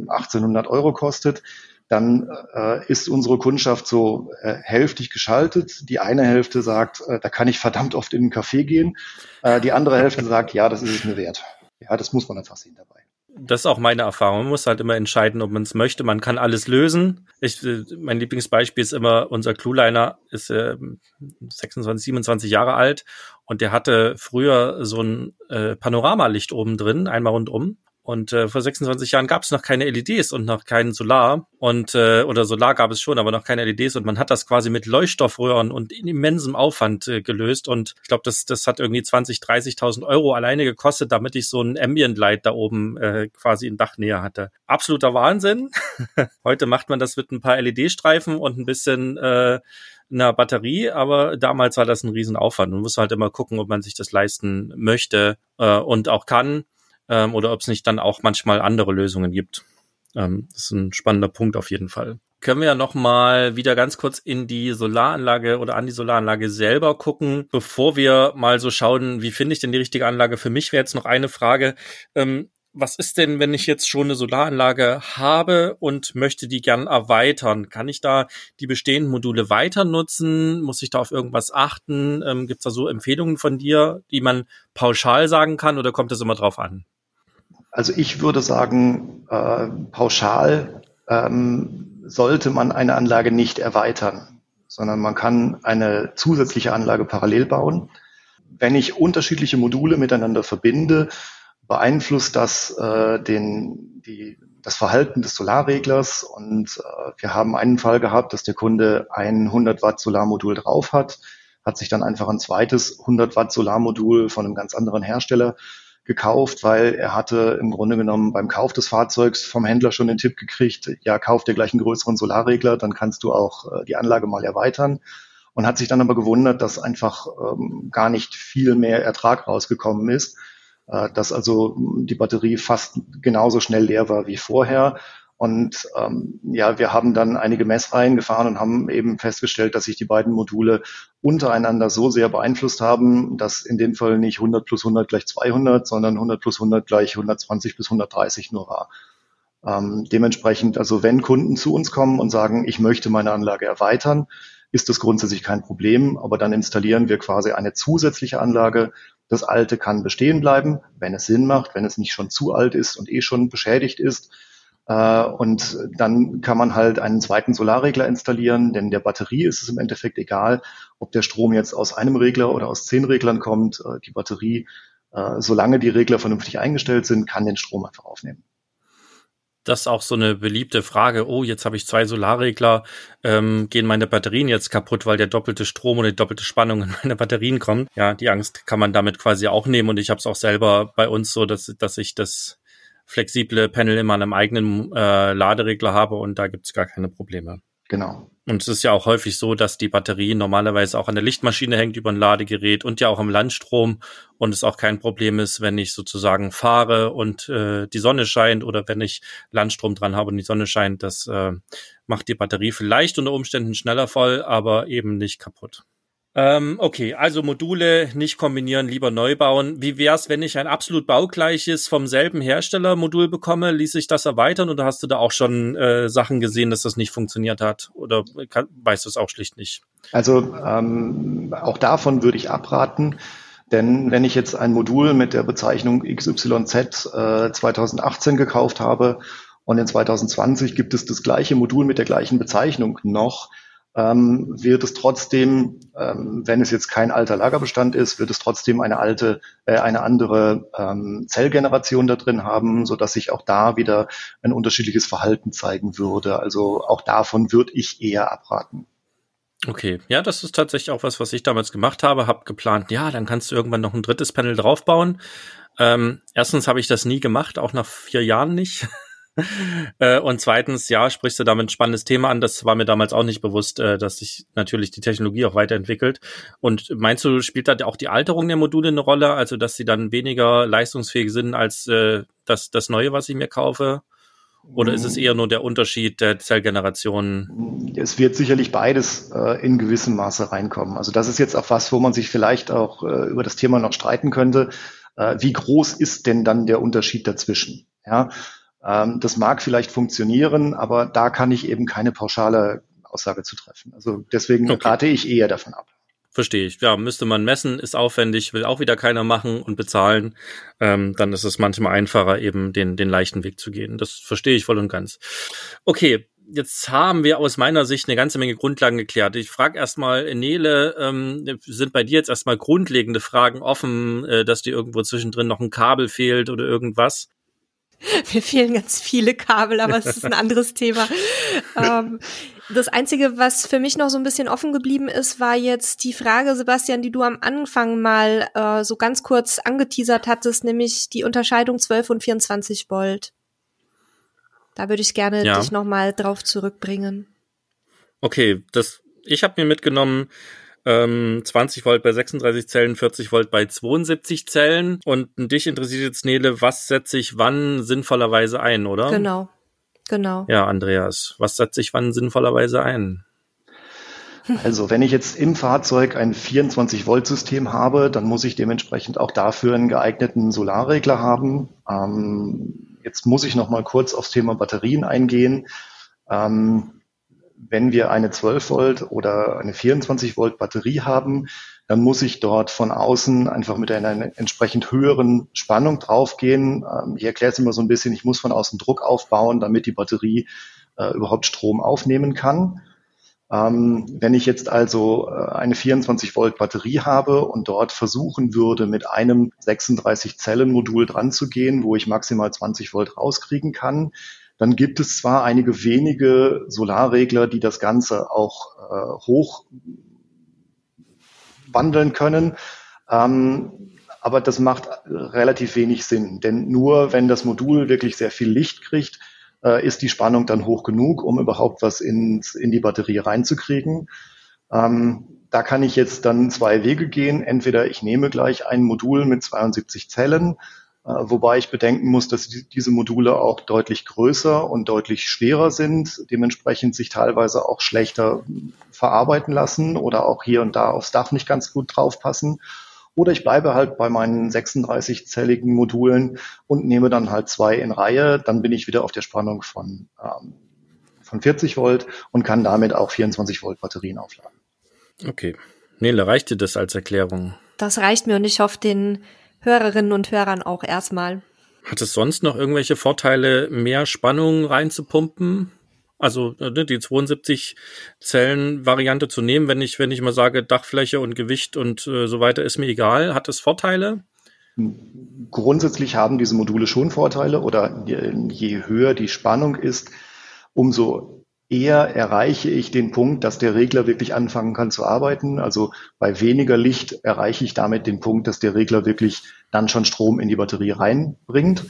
1800 Euro kostet, dann äh, ist unsere Kundschaft so äh, hälftig geschaltet. Die eine Hälfte sagt, äh, da kann ich verdammt oft in den Café gehen. Äh, die andere Hälfte sagt, ja, das ist es mir wert. Ja, das muss man einfach sehen dabei. Das ist auch meine Erfahrung. Man muss halt immer entscheiden, ob man es möchte. Man kann alles lösen. Ich, äh, mein Lieblingsbeispiel ist immer, unser Clueliner ist äh, 26, 27 Jahre alt und der hatte früher so ein äh, Panoramalicht oben drin, einmal rundum. Und äh, vor 26 Jahren gab es noch keine LEDs und noch keinen Solar. Und äh, oder Solar gab es schon, aber noch keine LEDs. Und man hat das quasi mit Leuchtstoffröhren und in immensem Aufwand äh, gelöst. Und ich glaube, das, das hat irgendwie 20, 30.000 Euro alleine gekostet, damit ich so ein Ambient Light da oben äh, quasi in Dachnähe hatte. Absoluter Wahnsinn. *laughs* Heute macht man das mit ein paar LED-Streifen und ein bisschen äh, einer Batterie, aber damals war das ein Riesenaufwand. Man muss halt immer gucken, ob man sich das leisten möchte äh, und auch kann ähm, oder ob es nicht dann auch manchmal andere Lösungen gibt. Ähm, das ist ein spannender Punkt auf jeden Fall. Können wir ja noch mal wieder ganz kurz in die Solaranlage oder an die Solaranlage selber gucken, bevor wir mal so schauen, wie finde ich denn die richtige Anlage? Für mich wäre jetzt noch eine Frage. Ähm, was ist denn, wenn ich jetzt schon eine Solaranlage habe und möchte die gern erweitern? Kann ich da die bestehenden Module weiter nutzen? Muss ich da auf irgendwas achten? Ähm, Gibt es da so Empfehlungen von dir, die man pauschal sagen kann oder kommt das immer drauf an? Also ich würde sagen, äh, pauschal ähm, sollte man eine Anlage nicht erweitern, sondern man kann eine zusätzliche Anlage parallel bauen. Wenn ich unterschiedliche Module miteinander verbinde, beeinflusst das äh, den, die, das Verhalten des Solarreglers. Und äh, wir haben einen Fall gehabt, dass der Kunde ein 100 Watt Solarmodul drauf hat, hat sich dann einfach ein zweites 100 Watt Solarmodul von einem ganz anderen Hersteller gekauft, weil er hatte im Grunde genommen beim Kauf des Fahrzeugs vom Händler schon den Tipp gekriegt, ja, kauf dir gleich einen größeren Solarregler, dann kannst du auch äh, die Anlage mal erweitern. Und hat sich dann aber gewundert, dass einfach ähm, gar nicht viel mehr Ertrag rausgekommen ist, äh, dass also die Batterie fast genauso schnell leer war wie vorher und ähm, ja, wir haben dann einige Messreihen gefahren und haben eben festgestellt, dass sich die beiden Module untereinander so sehr beeinflusst haben, dass in dem Fall nicht 100 plus 100 gleich 200, sondern 100 plus 100 gleich 120 bis 130 nur war. Ähm, dementsprechend, also wenn Kunden zu uns kommen und sagen, ich möchte meine Anlage erweitern, ist das grundsätzlich kein Problem, aber dann installieren wir quasi eine zusätzliche Anlage. Das alte kann bestehen bleiben, wenn es Sinn macht, wenn es nicht schon zu alt ist und eh schon beschädigt ist und dann kann man halt einen zweiten Solarregler installieren, denn der Batterie ist es im Endeffekt egal, ob der Strom jetzt aus einem Regler oder aus zehn Reglern kommt. Äh, die Batterie, äh, solange die Regler vernünftig eingestellt sind, kann den Strom einfach aufnehmen das ist auch so eine beliebte Frage. Oh, jetzt habe ich zwei Solarregler, ähm, gehen meine Batterien jetzt kaputt, weil der doppelte Strom oder die doppelte Spannung in meine Batterien kommt. Ja, die Angst kann man damit quasi auch nehmen und ich habe es auch selber bei uns so, dass, dass ich das flexible Panel immer an einem eigenen äh, Laderegler habe und da gibt's gar keine Probleme. Genau. Und es ist ja auch häufig so, dass die Batterie normalerweise auch an der Lichtmaschine hängt über ein Ladegerät und ja auch im Landstrom und es auch kein Problem ist, wenn ich sozusagen fahre und äh, die Sonne scheint oder wenn ich Landstrom dran habe und die Sonne scheint, das äh, macht die Batterie vielleicht unter Umständen schneller voll, aber eben nicht kaputt. Ähm, okay, also Module nicht kombinieren, lieber neu bauen. Wie wär's, wenn ich ein absolut baugleiches vom selben Hersteller Modul bekomme? Ließ sich das erweitern oder hast du da auch schon äh, Sachen gesehen, dass das nicht funktioniert hat? Oder kann, weißt du es auch schlicht nicht? Also ähm, auch davon würde ich abraten. Denn wenn ich jetzt ein Modul mit der Bezeichnung XYZ äh, 2018 gekauft habe und in 2020 gibt es das gleiche Modul mit der gleichen Bezeichnung noch, ähm, wird es trotzdem, ähm, wenn es jetzt kein alter Lagerbestand ist, wird es trotzdem eine alte, äh, eine andere ähm, Zellgeneration da drin haben, so dass sich auch da wieder ein unterschiedliches Verhalten zeigen würde. Also auch davon würde ich eher abraten. Okay, ja, das ist tatsächlich auch was, was ich damals gemacht habe. Hab geplant, ja, dann kannst du irgendwann noch ein drittes Panel draufbauen. Ähm, erstens habe ich das nie gemacht, auch nach vier Jahren nicht. *laughs* Äh, und zweitens, ja, sprichst du damit ein spannendes Thema an. Das war mir damals auch nicht bewusst, äh, dass sich natürlich die Technologie auch weiterentwickelt. Und meinst du, spielt da auch die Alterung der Module eine Rolle? Also, dass sie dann weniger leistungsfähig sind als äh, das, das Neue, was ich mir kaufe? Oder ist es eher nur der Unterschied der Zellgeneration? Es wird sicherlich beides äh, in gewissem Maße reinkommen. Also das ist jetzt auch was, wo man sich vielleicht auch äh, über das Thema noch streiten könnte. Äh, wie groß ist denn dann der Unterschied dazwischen? Ja, ähm, das mag vielleicht funktionieren, aber da kann ich eben keine pauschale Aussage zu treffen. Also deswegen okay. rate ich eher davon ab. Verstehe ich. Ja, müsste man messen, ist aufwendig, will auch wieder keiner machen und bezahlen. Ähm, dann ist es manchmal einfacher, eben den, den leichten Weg zu gehen. Das verstehe ich voll und ganz. Okay, jetzt haben wir aus meiner Sicht eine ganze Menge Grundlagen geklärt. Ich frage erstmal, Nele, ähm, sind bei dir jetzt erstmal grundlegende Fragen offen, äh, dass dir irgendwo zwischendrin noch ein Kabel fehlt oder irgendwas? *laughs* Mir fehlen ganz viele Kabel, aber es ist ein anderes Thema. *laughs* Ähm, das Einzige, was für mich noch so ein bisschen offen geblieben ist, war jetzt die Frage, Sebastian, die du am Anfang mal äh, so ganz kurz angeteasert hattest, nämlich die Unterscheidung 12 und 24 Volt. Da würde ich gerne ja. dich nochmal drauf zurückbringen. Okay, das, ich habe mir mitgenommen, ähm, 20 Volt bei 36 Zellen, 40 Volt bei 72 Zellen. Und dich interessiert jetzt, Nele, was setze ich wann sinnvollerweise ein, oder? Genau, genau. Ja, Andreas, was setze ich wann sinnvollerweise ein? Also wenn ich jetzt im Fahrzeug ein 24-Volt-System habe, dann muss ich dementsprechend auch dafür einen geeigneten Solarregler haben. Ähm, jetzt muss ich noch mal kurz aufs Thema Batterien eingehen. Ähm, wenn wir eine 12 Volt oder eine 24 Volt Batterie haben, dann muss ich dort von außen einfach mit einer entsprechend höheren Spannung draufgehen. Ähm, ich erkläre es immer so ein bisschen, ich muss von außen Druck aufbauen, damit die Batterie äh, überhaupt Strom aufnehmen kann. Ähm, wenn ich jetzt also äh, eine 24 Volt Batterie habe und dort versuchen würde, mit einem 36 Zellen Modul dran zu gehen, wo ich maximal 20 Volt rauskriegen kann, dann gibt es zwar einige wenige Solarregler, die das Ganze auch äh, hoch wandeln können, ähm, aber das macht relativ wenig Sinn, denn nur wenn das Modul wirklich sehr viel Licht kriegt, äh, ist die Spannung dann hoch genug, um überhaupt was ins, in die Batterie reinzukriegen. Ähm, da kann ich jetzt dann zwei Wege gehen. Entweder ich nehme gleich ein Modul mit 72 Zellen wobei ich bedenken muss, dass diese Module auch deutlich größer und deutlich schwerer sind, dementsprechend sich teilweise auch schlechter verarbeiten lassen oder auch hier und da aufs Dach nicht ganz gut draufpassen. Oder ich bleibe halt bei meinen 36-zelligen Modulen und nehme dann halt zwei in Reihe. Dann bin ich wieder auf der Spannung von, ähm, von 40 Volt und kann damit auch 24 Volt Batterien aufladen. Okay. Nele, reicht dir das als Erklärung? Das reicht mir und ich hoffe, den Hörerinnen und Hörern auch erstmal. Hat es sonst noch irgendwelche Vorteile, mehr Spannung reinzupumpen? Also ne, die 72 Zellen Variante zu nehmen, wenn ich wenn ich mal sage Dachfläche und Gewicht und äh, so weiter ist mir egal, hat es Vorteile? Grundsätzlich haben diese Module schon Vorteile oder je, je höher die Spannung ist, umso eher erreiche ich den Punkt, dass der Regler wirklich anfangen kann zu arbeiten. Also bei weniger Licht erreiche ich damit den Punkt, dass der Regler wirklich dann schon Strom in die Batterie reinbringt.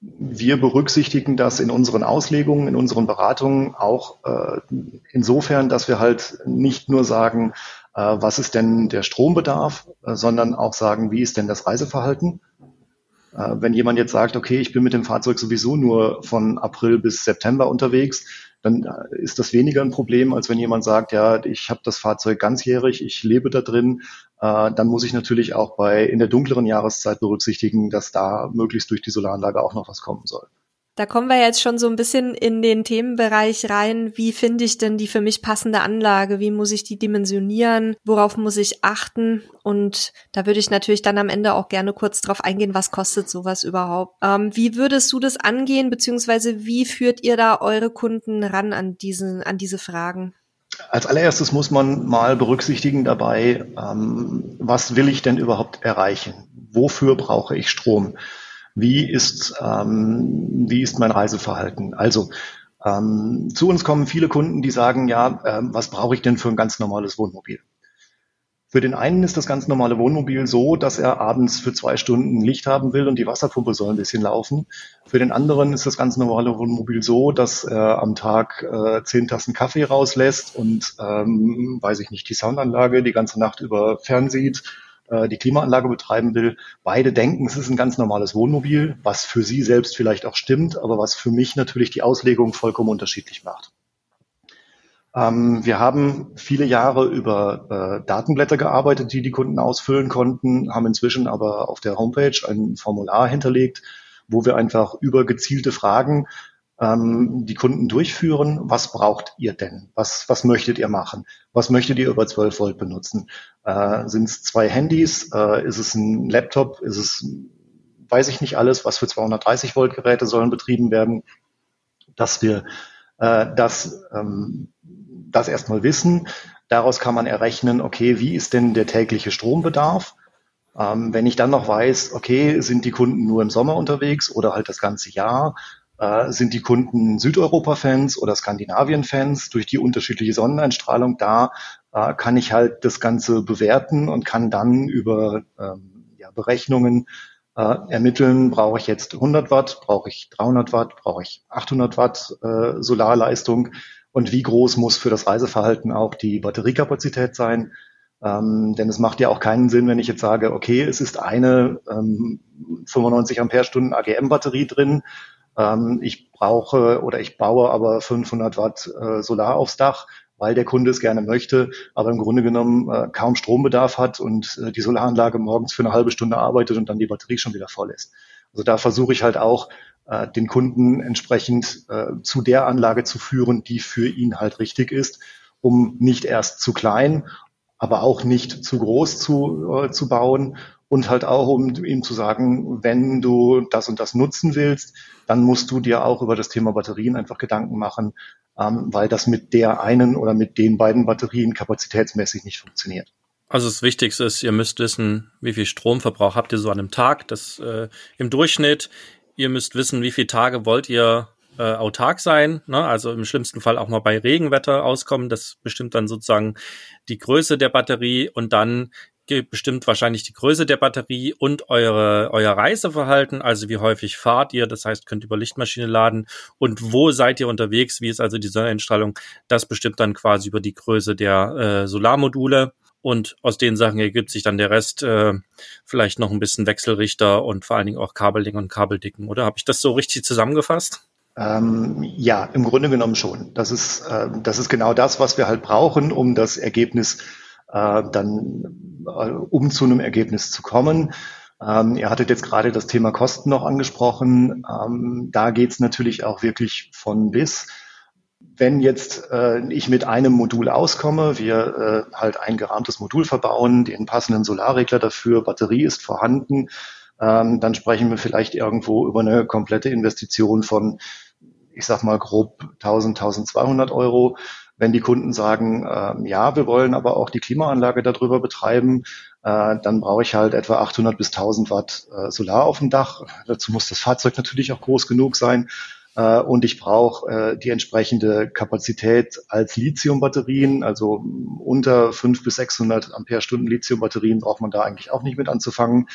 Wir berücksichtigen das in unseren Auslegungen, in unseren Beratungen auch äh, insofern, dass wir halt nicht nur sagen, äh, was ist denn der Strombedarf, äh, sondern auch sagen, wie ist denn das Reiseverhalten. Äh, wenn jemand jetzt sagt, okay, ich bin mit dem Fahrzeug sowieso nur von April bis September unterwegs, dann ist das weniger ein Problem, als wenn jemand sagt, ja, ich habe das Fahrzeug ganzjährig, ich lebe da drin. Äh, dann muss ich natürlich auch bei in der dunkleren Jahreszeit berücksichtigen, dass da möglichst durch die Solaranlage auch noch was kommen soll. Da kommen wir jetzt schon so ein bisschen in den Themenbereich rein. Wie finde ich denn die für mich passende Anlage? Wie muss ich die dimensionieren? Worauf muss ich achten? Und da würde ich natürlich dann am Ende auch gerne kurz drauf eingehen, was kostet sowas überhaupt? Ähm, wie würdest du das angehen? Beziehungsweise wie führt ihr da eure Kunden ran an diesen, an diese Fragen? Als allererstes muss man mal berücksichtigen dabei, ähm, was will ich denn überhaupt erreichen? Wofür brauche ich Strom? Wie ist, ähm, wie ist mein Reiseverhalten? Also ähm, zu uns kommen viele Kunden, die sagen, ja, ähm, was brauche ich denn für ein ganz normales Wohnmobil? Für den einen ist das ganz normale Wohnmobil so, dass er abends für zwei Stunden Licht haben will und die Wasserpumpe soll ein bisschen laufen. Für den anderen ist das ganz normale Wohnmobil so, dass er am Tag äh, zehn Tassen Kaffee rauslässt und, ähm, weiß ich nicht, die Soundanlage die ganze Nacht über fernsieht äh, die Klimaanlage betreiben will. Beide denken, es ist ein ganz normales Wohnmobil, was für sie selbst vielleicht auch stimmt, aber was für mich natürlich die Auslegung vollkommen unterschiedlich macht. Ähm, wir haben viele Jahre über äh, Datenblätter gearbeitet, die die Kunden ausfüllen konnten, haben inzwischen aber auf der Homepage ein Formular hinterlegt, wo wir einfach über gezielte Fragen ähm, die Kunden durchführen. Was braucht ihr denn? Was, was möchtet ihr machen? Was möchtet ihr über 12 Volt benutzen? Äh, Sind es zwei Handys? Äh, ist es ein Laptop? Ist es, weiß ich nicht alles, was für 230 Volt Geräte sollen betrieben werden? Dass wir äh, das, ähm, das erstmal wissen. Daraus kann man errechnen, okay, wie ist denn der tägliche Strombedarf? Ähm, wenn ich dann noch weiß, okay, sind die Kunden nur im Sommer unterwegs oder halt das ganze Jahr, äh, sind die Kunden Südeuropa-Fans oder Skandinavien-Fans durch die unterschiedliche Sonneneinstrahlung da, äh, kann ich halt das Ganze bewerten und kann dann über ähm, ja, Berechnungen äh, ermitteln, brauche ich jetzt 100 Watt, brauche ich 300 Watt, brauche ich 800 Watt äh, Solarleistung und wie groß muss für das Reiseverhalten auch die Batteriekapazität sein. Ähm, denn es macht ja auch keinen Sinn, wenn ich jetzt sage, okay, es ist eine ähm, 95 Ampere-Stunden AGM-Batterie drin ähm, ich brauche oder ich baue aber 500 Watt äh, Solar aufs Dach, weil der Kunde es gerne möchte, aber im Grunde genommen äh, kaum Strombedarf hat und äh, die Solaranlage morgens für eine halbe Stunde arbeitet und dann die Batterie schon wieder voll ist. Also da versuche ich halt auch, äh, den Kunden entsprechend äh, zu der Anlage zu führen, die für ihn halt richtig ist, um nicht erst zu klein, aber auch nicht zu groß zu, äh, zu bauen und halt auch, um ihm zu sagen, wenn du das und das nutzen willst, dann musst du dir auch über das Thema Batterien einfach Gedanken machen, ähm, weil das mit der einen oder mit den beiden Batterien kapazitätsmäßig nicht funktioniert. Also das Wichtigste ist, ihr müsst wissen, wie viel Stromverbrauch habt ihr so an einem Tag, das äh, im Durchschnitt. Ihr müsst wissen, wie viele Tage wollt ihr äh, autark sein, ne? also im schlimmsten Fall auch mal bei Regenwetter auskommen. Das bestimmt dann sozusagen die Größe der Batterie und dann bestimmt wahrscheinlich die Größe der Batterie und eure, euer Reiseverhalten, also wie häufig fahrt ihr, das heißt, könnt über Lichtmaschine laden und wo seid ihr unterwegs, wie ist also die Sonneneinstrahlung, das bestimmt dann quasi über die Größe der äh, Solarmodule und aus den Sachen ergibt sich dann der Rest, äh, vielleicht noch ein bisschen Wechselrichter und vor allen Dingen auch Kabellänge und Kabeldicken, oder? Habe ich das so richtig zusammengefasst? Ähm, ja, im Grunde genommen schon. Das ist, äh, das ist genau das, was wir halt brauchen, um das Ergebnis äh, dann äh, um zu einem Ergebnis zu kommen. Ähm, ihr hattet jetzt gerade das Thema Kosten noch angesprochen. Ähm, da geht es natürlich auch wirklich von bis. Wenn jetzt äh, ich mit einem Modul auskomme, wir äh, halt ein gerahmtes Modul verbauen, den passenden Solarregler dafür, Batterie ist vorhanden, ähm, dann sprechen wir vielleicht irgendwo über eine komplette Investition von, ich sag mal grob 1000, 1200 Euro. Wenn die Kunden sagen, äh, ja, wir wollen aber auch die Klimaanlage darüber betreiben, äh, dann brauche ich halt etwa 800 bis 1000 Watt äh, Solar auf dem Dach. Dazu muss das Fahrzeug natürlich auch groß genug sein. Äh, und ich brauche äh, die entsprechende Kapazität als Lithiumbatterien, also unter 5 bis 600 Ampere-Stunden Lithiumbatterien braucht man da eigentlich auch nicht mit anzufangen.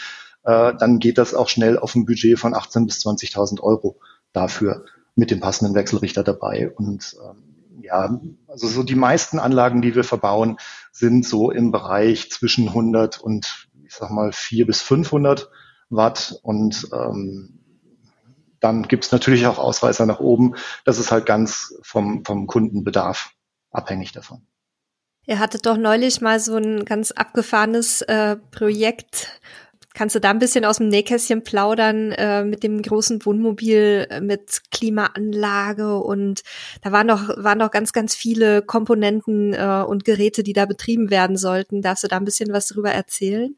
Äh, dann geht das auch schnell auf ein Budget von 18 bis 20.000 Euro dafür mit dem passenden Wechselrichter dabei. Und ähm, ja, also so die meisten Anlagen, die wir verbauen, sind so im Bereich zwischen 100 und ich sag mal 4 bis 500 Watt und ähm, dann gibt es natürlich auch Ausreißer nach oben. Das ist halt ganz vom, vom Kundenbedarf abhängig davon. Ihr hattet doch neulich mal so ein ganz abgefahrenes äh, Projekt. Kannst du da ein bisschen aus dem Nähkästchen plaudern äh, mit dem großen Wohnmobil äh, mit Klimaanlage und da waren noch waren noch ganz ganz viele Komponenten äh, und Geräte, die da betrieben werden sollten. Darfst du da ein bisschen was drüber erzählen?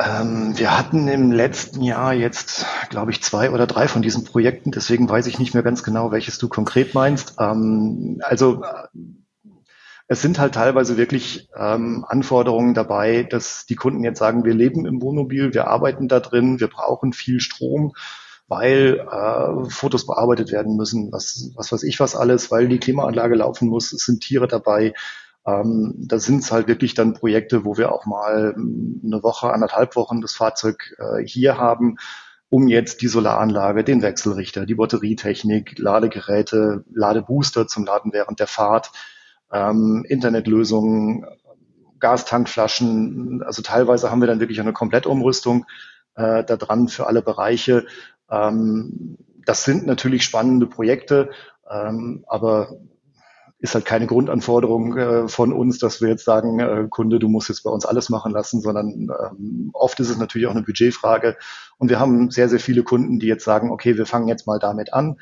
Ähm, wir hatten im letzten Jahr jetzt, glaube ich, zwei oder drei von diesen Projekten. Deswegen weiß ich nicht mehr ganz genau, welches du konkret meinst. Ähm, also es sind halt teilweise wirklich ähm, Anforderungen dabei, dass die Kunden jetzt sagen, wir leben im Wohnmobil, wir arbeiten da drin, wir brauchen viel Strom, weil äh, Fotos bearbeitet werden müssen, was, was weiß ich was alles, weil die Klimaanlage laufen muss, es sind Tiere dabei. Ähm, da sind es halt wirklich dann Projekte, wo wir auch mal eine Woche, anderthalb Wochen das Fahrzeug äh, hier haben, um jetzt die Solaranlage, den Wechselrichter, die Batterietechnik, Ladegeräte, Ladebooster zum Laden während der Fahrt, ähm, Internetlösungen, Gastankflaschen. Also teilweise haben wir dann wirklich eine Komplettumrüstung äh, da dran für alle Bereiche. Ähm, das sind natürlich spannende Projekte, ähm, aber ist halt keine Grundanforderung äh, von uns, dass wir jetzt sagen, äh, Kunde, du musst jetzt bei uns alles machen lassen, sondern ähm, oft ist es natürlich auch eine Budgetfrage. Und wir haben sehr, sehr viele Kunden, die jetzt sagen, okay, wir fangen jetzt mal damit an.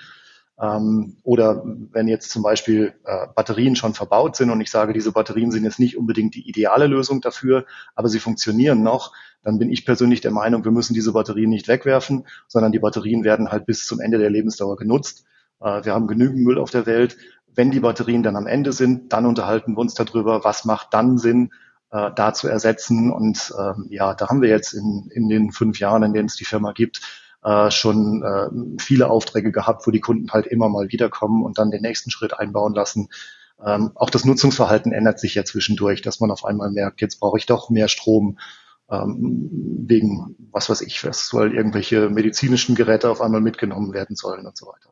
Ähm, oder wenn jetzt zum Beispiel äh, Batterien schon verbaut sind und ich sage, diese Batterien sind jetzt nicht unbedingt die ideale Lösung dafür, aber sie funktionieren noch, dann bin ich persönlich der Meinung, wir müssen diese Batterien nicht wegwerfen, sondern die Batterien werden halt bis zum Ende der Lebensdauer genutzt. Äh, wir haben genügend Müll auf der Welt. Wenn die Batterien dann am Ende sind, dann unterhalten wir uns darüber, was macht dann Sinn, äh, da zu ersetzen. Und ähm, ja, da haben wir jetzt in, in den fünf Jahren, in denen es die Firma gibt, äh, schon äh, viele Aufträge gehabt, wo die Kunden halt immer mal wiederkommen und dann den nächsten Schritt einbauen lassen. Ähm, auch das Nutzungsverhalten ändert sich ja zwischendurch, dass man auf einmal merkt, jetzt brauche ich doch mehr Strom ähm, wegen, was weiß ich, was soll irgendwelche medizinischen Geräte auf einmal mitgenommen werden sollen und so weiter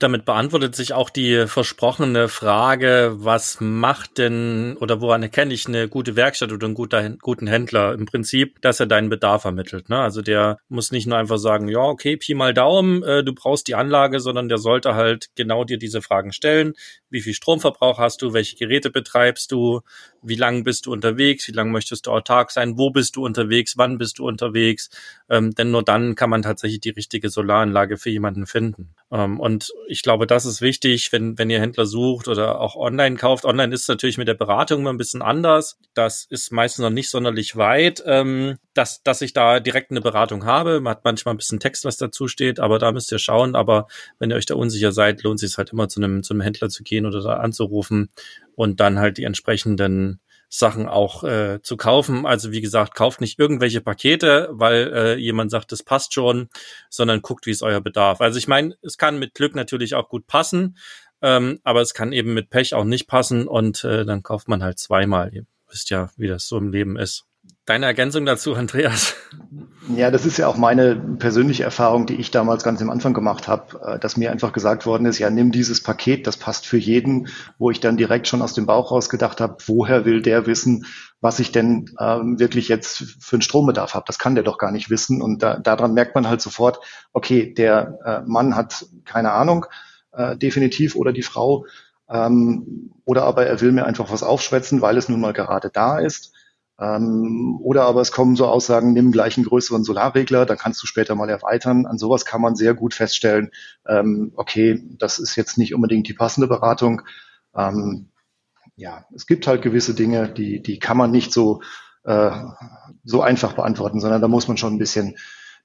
damit beantwortet sich auch die versprochene Frage, was macht denn oder woran erkenne ich eine gute Werkstatt oder einen guten Händler? Im Prinzip, dass er deinen Bedarf ermittelt. Ne? Also der muss nicht nur einfach sagen, ja, okay, Pi mal Daumen, äh, du brauchst die Anlage, sondern der sollte halt genau dir diese Fragen stellen. Wie viel Stromverbrauch hast du? Welche Geräte betreibst du? Wie lange bist du unterwegs? Wie lange möchtest du autark sein? Wo bist du unterwegs? Wann bist du unterwegs? Ähm, denn nur dann kann man tatsächlich die richtige Solaranlage für jemanden finden. Ähm, und ich glaube, das ist wichtig, wenn, wenn ihr Händler sucht oder auch online kauft. Online ist natürlich mit der Beratung immer ein bisschen anders. Das ist meistens noch nicht sonderlich weit, ähm, dass, dass ich da direkt eine Beratung habe. Man hat manchmal ein bisschen Text, was dazu steht, aber da müsst ihr schauen. Aber wenn ihr euch da unsicher seid, lohnt sich halt immer zu einem, zu einem Händler zu gehen oder da anzurufen und dann halt die entsprechenden Sachen auch äh, zu kaufen. Also wie gesagt, kauft nicht irgendwelche Pakete, weil äh, jemand sagt, das passt schon, sondern guckt, wie es euer Bedarf. Also ich meine, es kann mit Glück natürlich auch gut passen, ähm, aber es kann eben mit Pech auch nicht passen und äh, dann kauft man halt zweimal. Ihr wisst ja, wie das so im Leben ist. Deine Ergänzung dazu, Andreas? Ja, das ist ja auch meine persönliche Erfahrung, die ich damals ganz am Anfang gemacht habe, äh, dass mir einfach gesagt worden ist, ja, nimm dieses Paket, das passt für jeden, wo ich dann direkt schon aus dem Bauch raus gedacht habe, woher will der wissen, was ich denn ähm, wirklich jetzt für einen Strombedarf habe. Das kann der doch gar nicht wissen. Und da, daran merkt man halt sofort, okay, der äh, Mann hat keine Ahnung, äh, definitiv, oder die Frau, ähm, oder aber er will mir einfach was aufschwätzen, weil es nun mal gerade da ist. Ähm, oder aber es kommen so Aussagen, nimm gleich einen größeren Solarregler, dann kannst du später mal erweitern. An sowas kann man sehr gut feststellen, ähm, okay, das ist jetzt nicht unbedingt die passende Beratung. Ähm, ja, es gibt halt gewisse Dinge, die, die kann man nicht so, äh, so einfach beantworten, sondern da muss man schon ein bisschen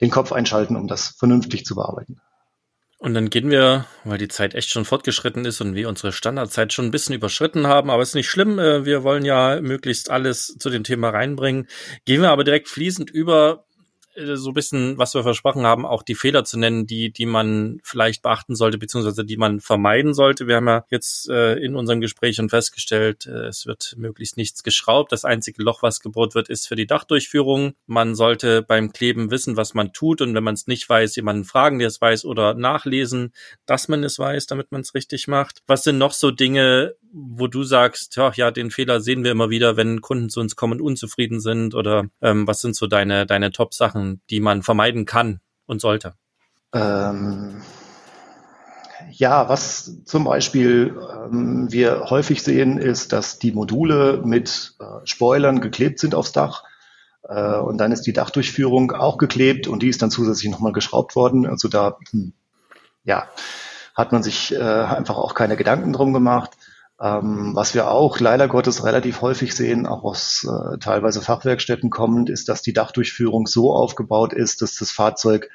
den Kopf einschalten, um das vernünftig zu bearbeiten. Und dann gehen wir, weil die Zeit echt schon fortgeschritten ist und wir unsere Standardzeit schon ein bisschen überschritten haben, aber ist nicht schlimm. Äh, wir wollen ja möglichst alles zu dem Thema reinbringen. Gehen wir aber direkt fließend über so ein bisschen, was wir versprochen haben, auch die Fehler zu nennen, die, die man vielleicht beachten sollte, beziehungsweise die man vermeiden sollte. Wir haben ja jetzt äh, in unserem Gespräch schon festgestellt, äh, es wird möglichst nichts geschraubt. Das einzige Loch, was gebohrt wird, ist für die Dachdurchführung. Man sollte beim Kleben wissen, was man tut und wenn man es nicht weiß, jemanden fragen, der es weiß oder nachlesen, dass man es weiß, damit man es richtig macht. Was sind noch so Dinge, wo du sagst, ja, ja, den Fehler sehen wir immer wieder, wenn Kunden zu uns kommen und unzufrieden sind oder ähm, was sind so deine, deine Top-Sachen, die man vermeiden kann und sollte? Ähm, ja, was zum Beispiel ähm, wir häufig sehen, ist, dass die Module mit äh, Spoilern geklebt sind aufs Dach. Äh, und dann ist die Dachdurchführung auch geklebt und die ist dann zusätzlich nochmal geschraubt worden. Also da, hm, ja, hat man sich äh, einfach auch keine Gedanken drum gemacht. Ähm, was wir auch leider Gottes relativ häufig sehen, auch aus äh, teilweise Fachwerkstätten kommend, ist, dass die Dachdurchführung so aufgebaut ist, dass das Fahrzeug,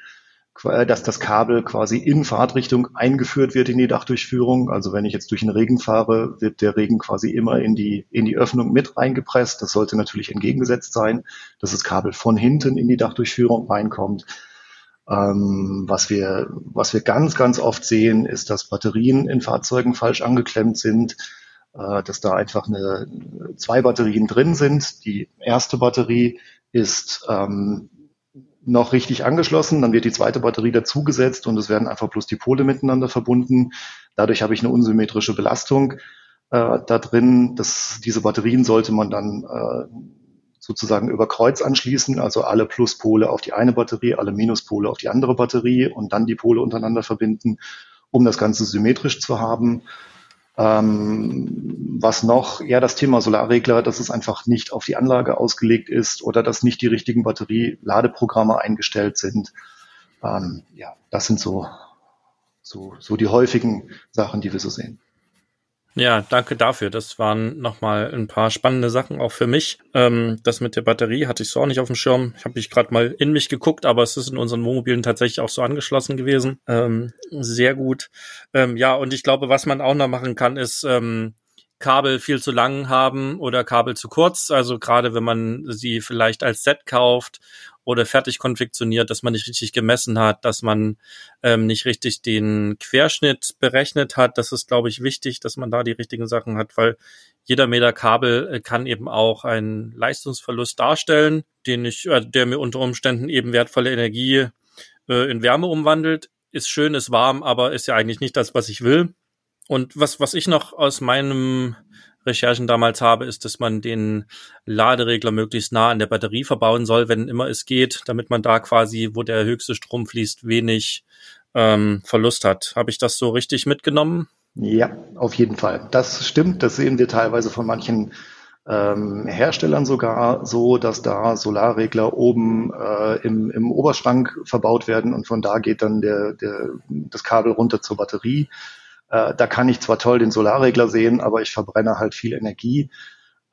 äh, dass das Kabel quasi in Fahrtrichtung eingeführt wird in die Dachdurchführung. Also wenn ich jetzt durch den Regen fahre, wird der Regen quasi immer in die, in die Öffnung mit reingepresst. Das sollte natürlich entgegengesetzt sein, dass das Kabel von hinten in die Dachdurchführung reinkommt. Ähm, was wir, was wir ganz, ganz oft sehen, ist, dass Batterien in Fahrzeugen falsch angeklemmt sind, äh, dass da einfach eine, zwei Batterien drin sind. Die erste Batterie ist ähm, noch richtig angeschlossen, dann wird die zweite Batterie dazugesetzt und es werden einfach bloß die Pole miteinander verbunden. Dadurch habe ich eine unsymmetrische Belastung äh, da drin. Das, diese Batterien sollte man dann äh, sozusagen über Kreuz anschließen, also alle Pluspole auf die eine Batterie, alle Minuspole auf die andere Batterie und dann die Pole untereinander verbinden, um das Ganze symmetrisch zu haben. Ähm, was noch? Ja, das Thema Solarregler, dass es einfach nicht auf die Anlage ausgelegt ist oder dass nicht die richtigen Batterie-Ladeprogramme eingestellt sind. Ähm, ja, das sind so, so, so die häufigen Sachen, die wir so sehen. Ja, danke dafür. Das waren nochmal ein paar spannende Sachen auch für mich. Ähm, das mit der Batterie hatte ich so auch nicht auf dem Schirm. Ich habe mich gerade mal in mich geguckt, aber es ist in unseren Wohnmobilen tatsächlich auch so angeschlossen gewesen. Ähm, sehr gut. Ähm, ja, und ich glaube, was man auch noch machen kann, ist ähm, Kabel viel zu lang haben oder Kabel zu kurz. Also gerade wenn man sie vielleicht als Set kauft oder fertig konfektioniert, dass man nicht richtig gemessen hat, dass man ähm, nicht richtig den Querschnitt berechnet hat. Das ist, glaube ich, wichtig, dass man da die richtigen Sachen hat, weil jeder Meter Kabel äh, kann eben auch einen Leistungsverlust darstellen, den ich, äh, der mir unter Umständen eben wertvolle Energie äh, in Wärme umwandelt. Ist schön, ist warm, aber ist ja eigentlich nicht das, was ich will. Und was, was ich noch aus meinem Recherchen damals habe, ist, dass man den Laderegler möglichst nah an der Batterie verbauen soll, wenn immer es geht, damit man da quasi, wo der höchste Strom fließt, wenig ähm, Verlust hat. Habe ich das so richtig mitgenommen? Ja, auf jeden Fall. Das stimmt. Das sehen wir teilweise von manchen ähm, Herstellern sogar so, dass da Solarregler oben äh, im, im Oberschrank verbaut werden und von da geht dann der, der, das Kabel runter zur Batterie. Äh, da kann ich zwar toll den Solarregler sehen, aber ich verbrenne halt viel Energie.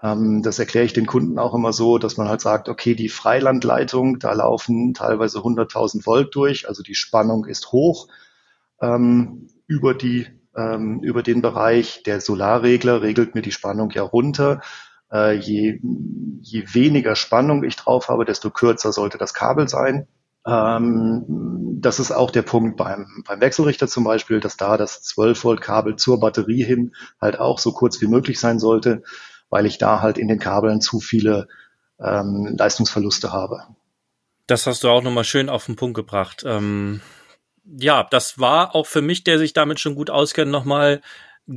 Ähm, das erkläre ich den Kunden auch immer so, dass man halt sagt, okay, die Freilandleitung, da laufen teilweise 100.000 Volt durch, also die Spannung ist hoch ähm, über die ähm, über den Bereich. Der Solarregler regelt mir die Spannung ja runter. Äh, je, je weniger Spannung ich drauf habe, desto kürzer sollte das Kabel sein. Ähm, das ist auch der Punkt beim, beim Wechselrichter zum Beispiel, dass da das 12 Volt Kabel zur Batterie hin halt auch so kurz wie möglich sein sollte, weil ich da halt in den Kabeln zu viele ähm, Leistungsverluste habe. Das hast du auch nochmal schön auf den Punkt gebracht. Ähm, ja, das war auch für mich, der sich damit schon gut auskennt, nochmal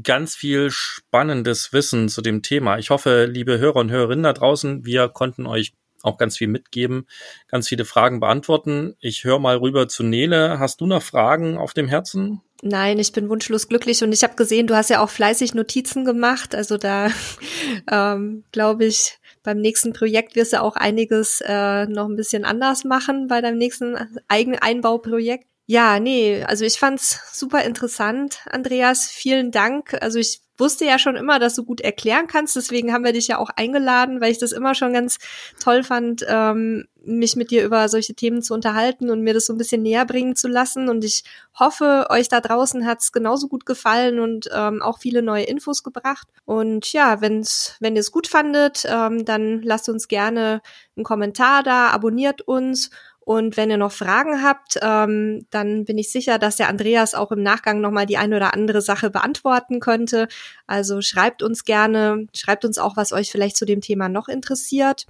ganz viel spannendes Wissen zu dem Thema. Ich hoffe, liebe Hörer und Hörerinnen da draußen, wir konnten euch auch ganz viel mitgeben, ganz viele Fragen beantworten. Ich höre mal rüber zu Nele. Hast du noch Fragen auf dem Herzen? Nein, ich bin wunschlos glücklich und ich habe gesehen, du hast ja auch fleißig Notizen gemacht. Also da *laughs* ähm, glaube ich, beim nächsten Projekt wirst du auch einiges äh, noch ein bisschen anders machen bei deinem nächsten eigenen Einbauprojekt. Ja, nee, also ich fand's super interessant, Andreas. Vielen Dank. Also ich wusste ja schon immer, dass du gut erklären kannst. Deswegen haben wir dich ja auch eingeladen, weil ich das immer schon ganz toll fand, ähm, mich mit dir über solche Themen zu unterhalten und mir das so ein bisschen näher bringen zu lassen. Und ich hoffe, euch da draußen hat's genauso gut gefallen und ähm, auch viele neue Infos gebracht. Und ja, wenn's, wenn ihr es gut fandet, ähm, dann lasst uns gerne einen Kommentar da, abonniert uns und wenn ihr noch Fragen habt, ähm, dann bin ich sicher, dass der Andreas auch im Nachgang nochmal die eine oder andere Sache beantworten könnte. Also schreibt uns gerne, schreibt uns auch, was euch vielleicht zu dem Thema noch interessiert.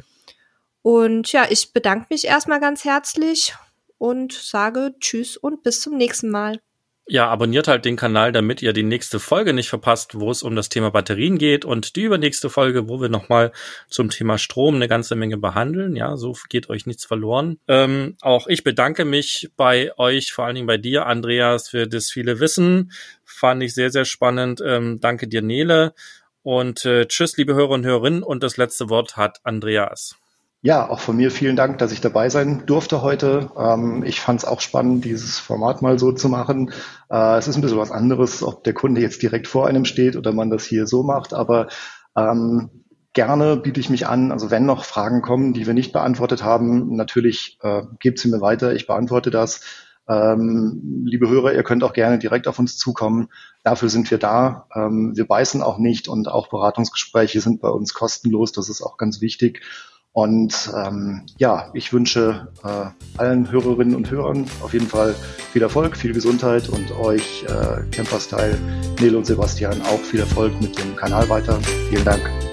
Und ja, ich bedanke mich erstmal ganz herzlich und sage Tschüss und bis zum nächsten Mal. Ja, abonniert halt den Kanal, damit ihr die nächste Folge nicht verpasst, wo es um das Thema Batterien geht und die übernächste Folge, wo wir nochmal zum Thema Strom eine ganze Menge behandeln. Ja, so geht euch nichts verloren. Ähm, auch ich bedanke mich bei euch, vor allen Dingen bei dir, Andreas, für das viele Wissen. Fand ich sehr, sehr spannend. Ähm, danke dir, Nele. Und äh, tschüss, liebe Hörer und Hörerinnen. Und das letzte Wort hat Andreas. Ja, auch von mir vielen Dank, dass ich dabei sein durfte heute. Ähm, ich fand es auch spannend, dieses Format mal so zu machen. Äh, es ist ein bisschen was anderes, ob der Kunde jetzt direkt vor einem steht oder man das hier so macht, aber ähm, gerne biete ich mich an. Also wenn noch Fragen kommen, die wir nicht beantwortet haben, natürlich äh, gebt sie mir weiter, ich beantworte das. Ähm, liebe Hörer, ihr könnt auch gerne direkt auf uns zukommen. Dafür sind wir da. Ähm, wir beißen auch nicht und auch Beratungsgespräche sind bei uns kostenlos. Das ist auch ganz wichtig. Und ähm, ja, ich wünsche äh, allen Hörerinnen und Hörern auf jeden Fall viel Erfolg, viel Gesundheit und euch, äh, Camper Style, Nele und Sebastian, auch viel Erfolg mit dem Kanal weiter. Vielen Dank.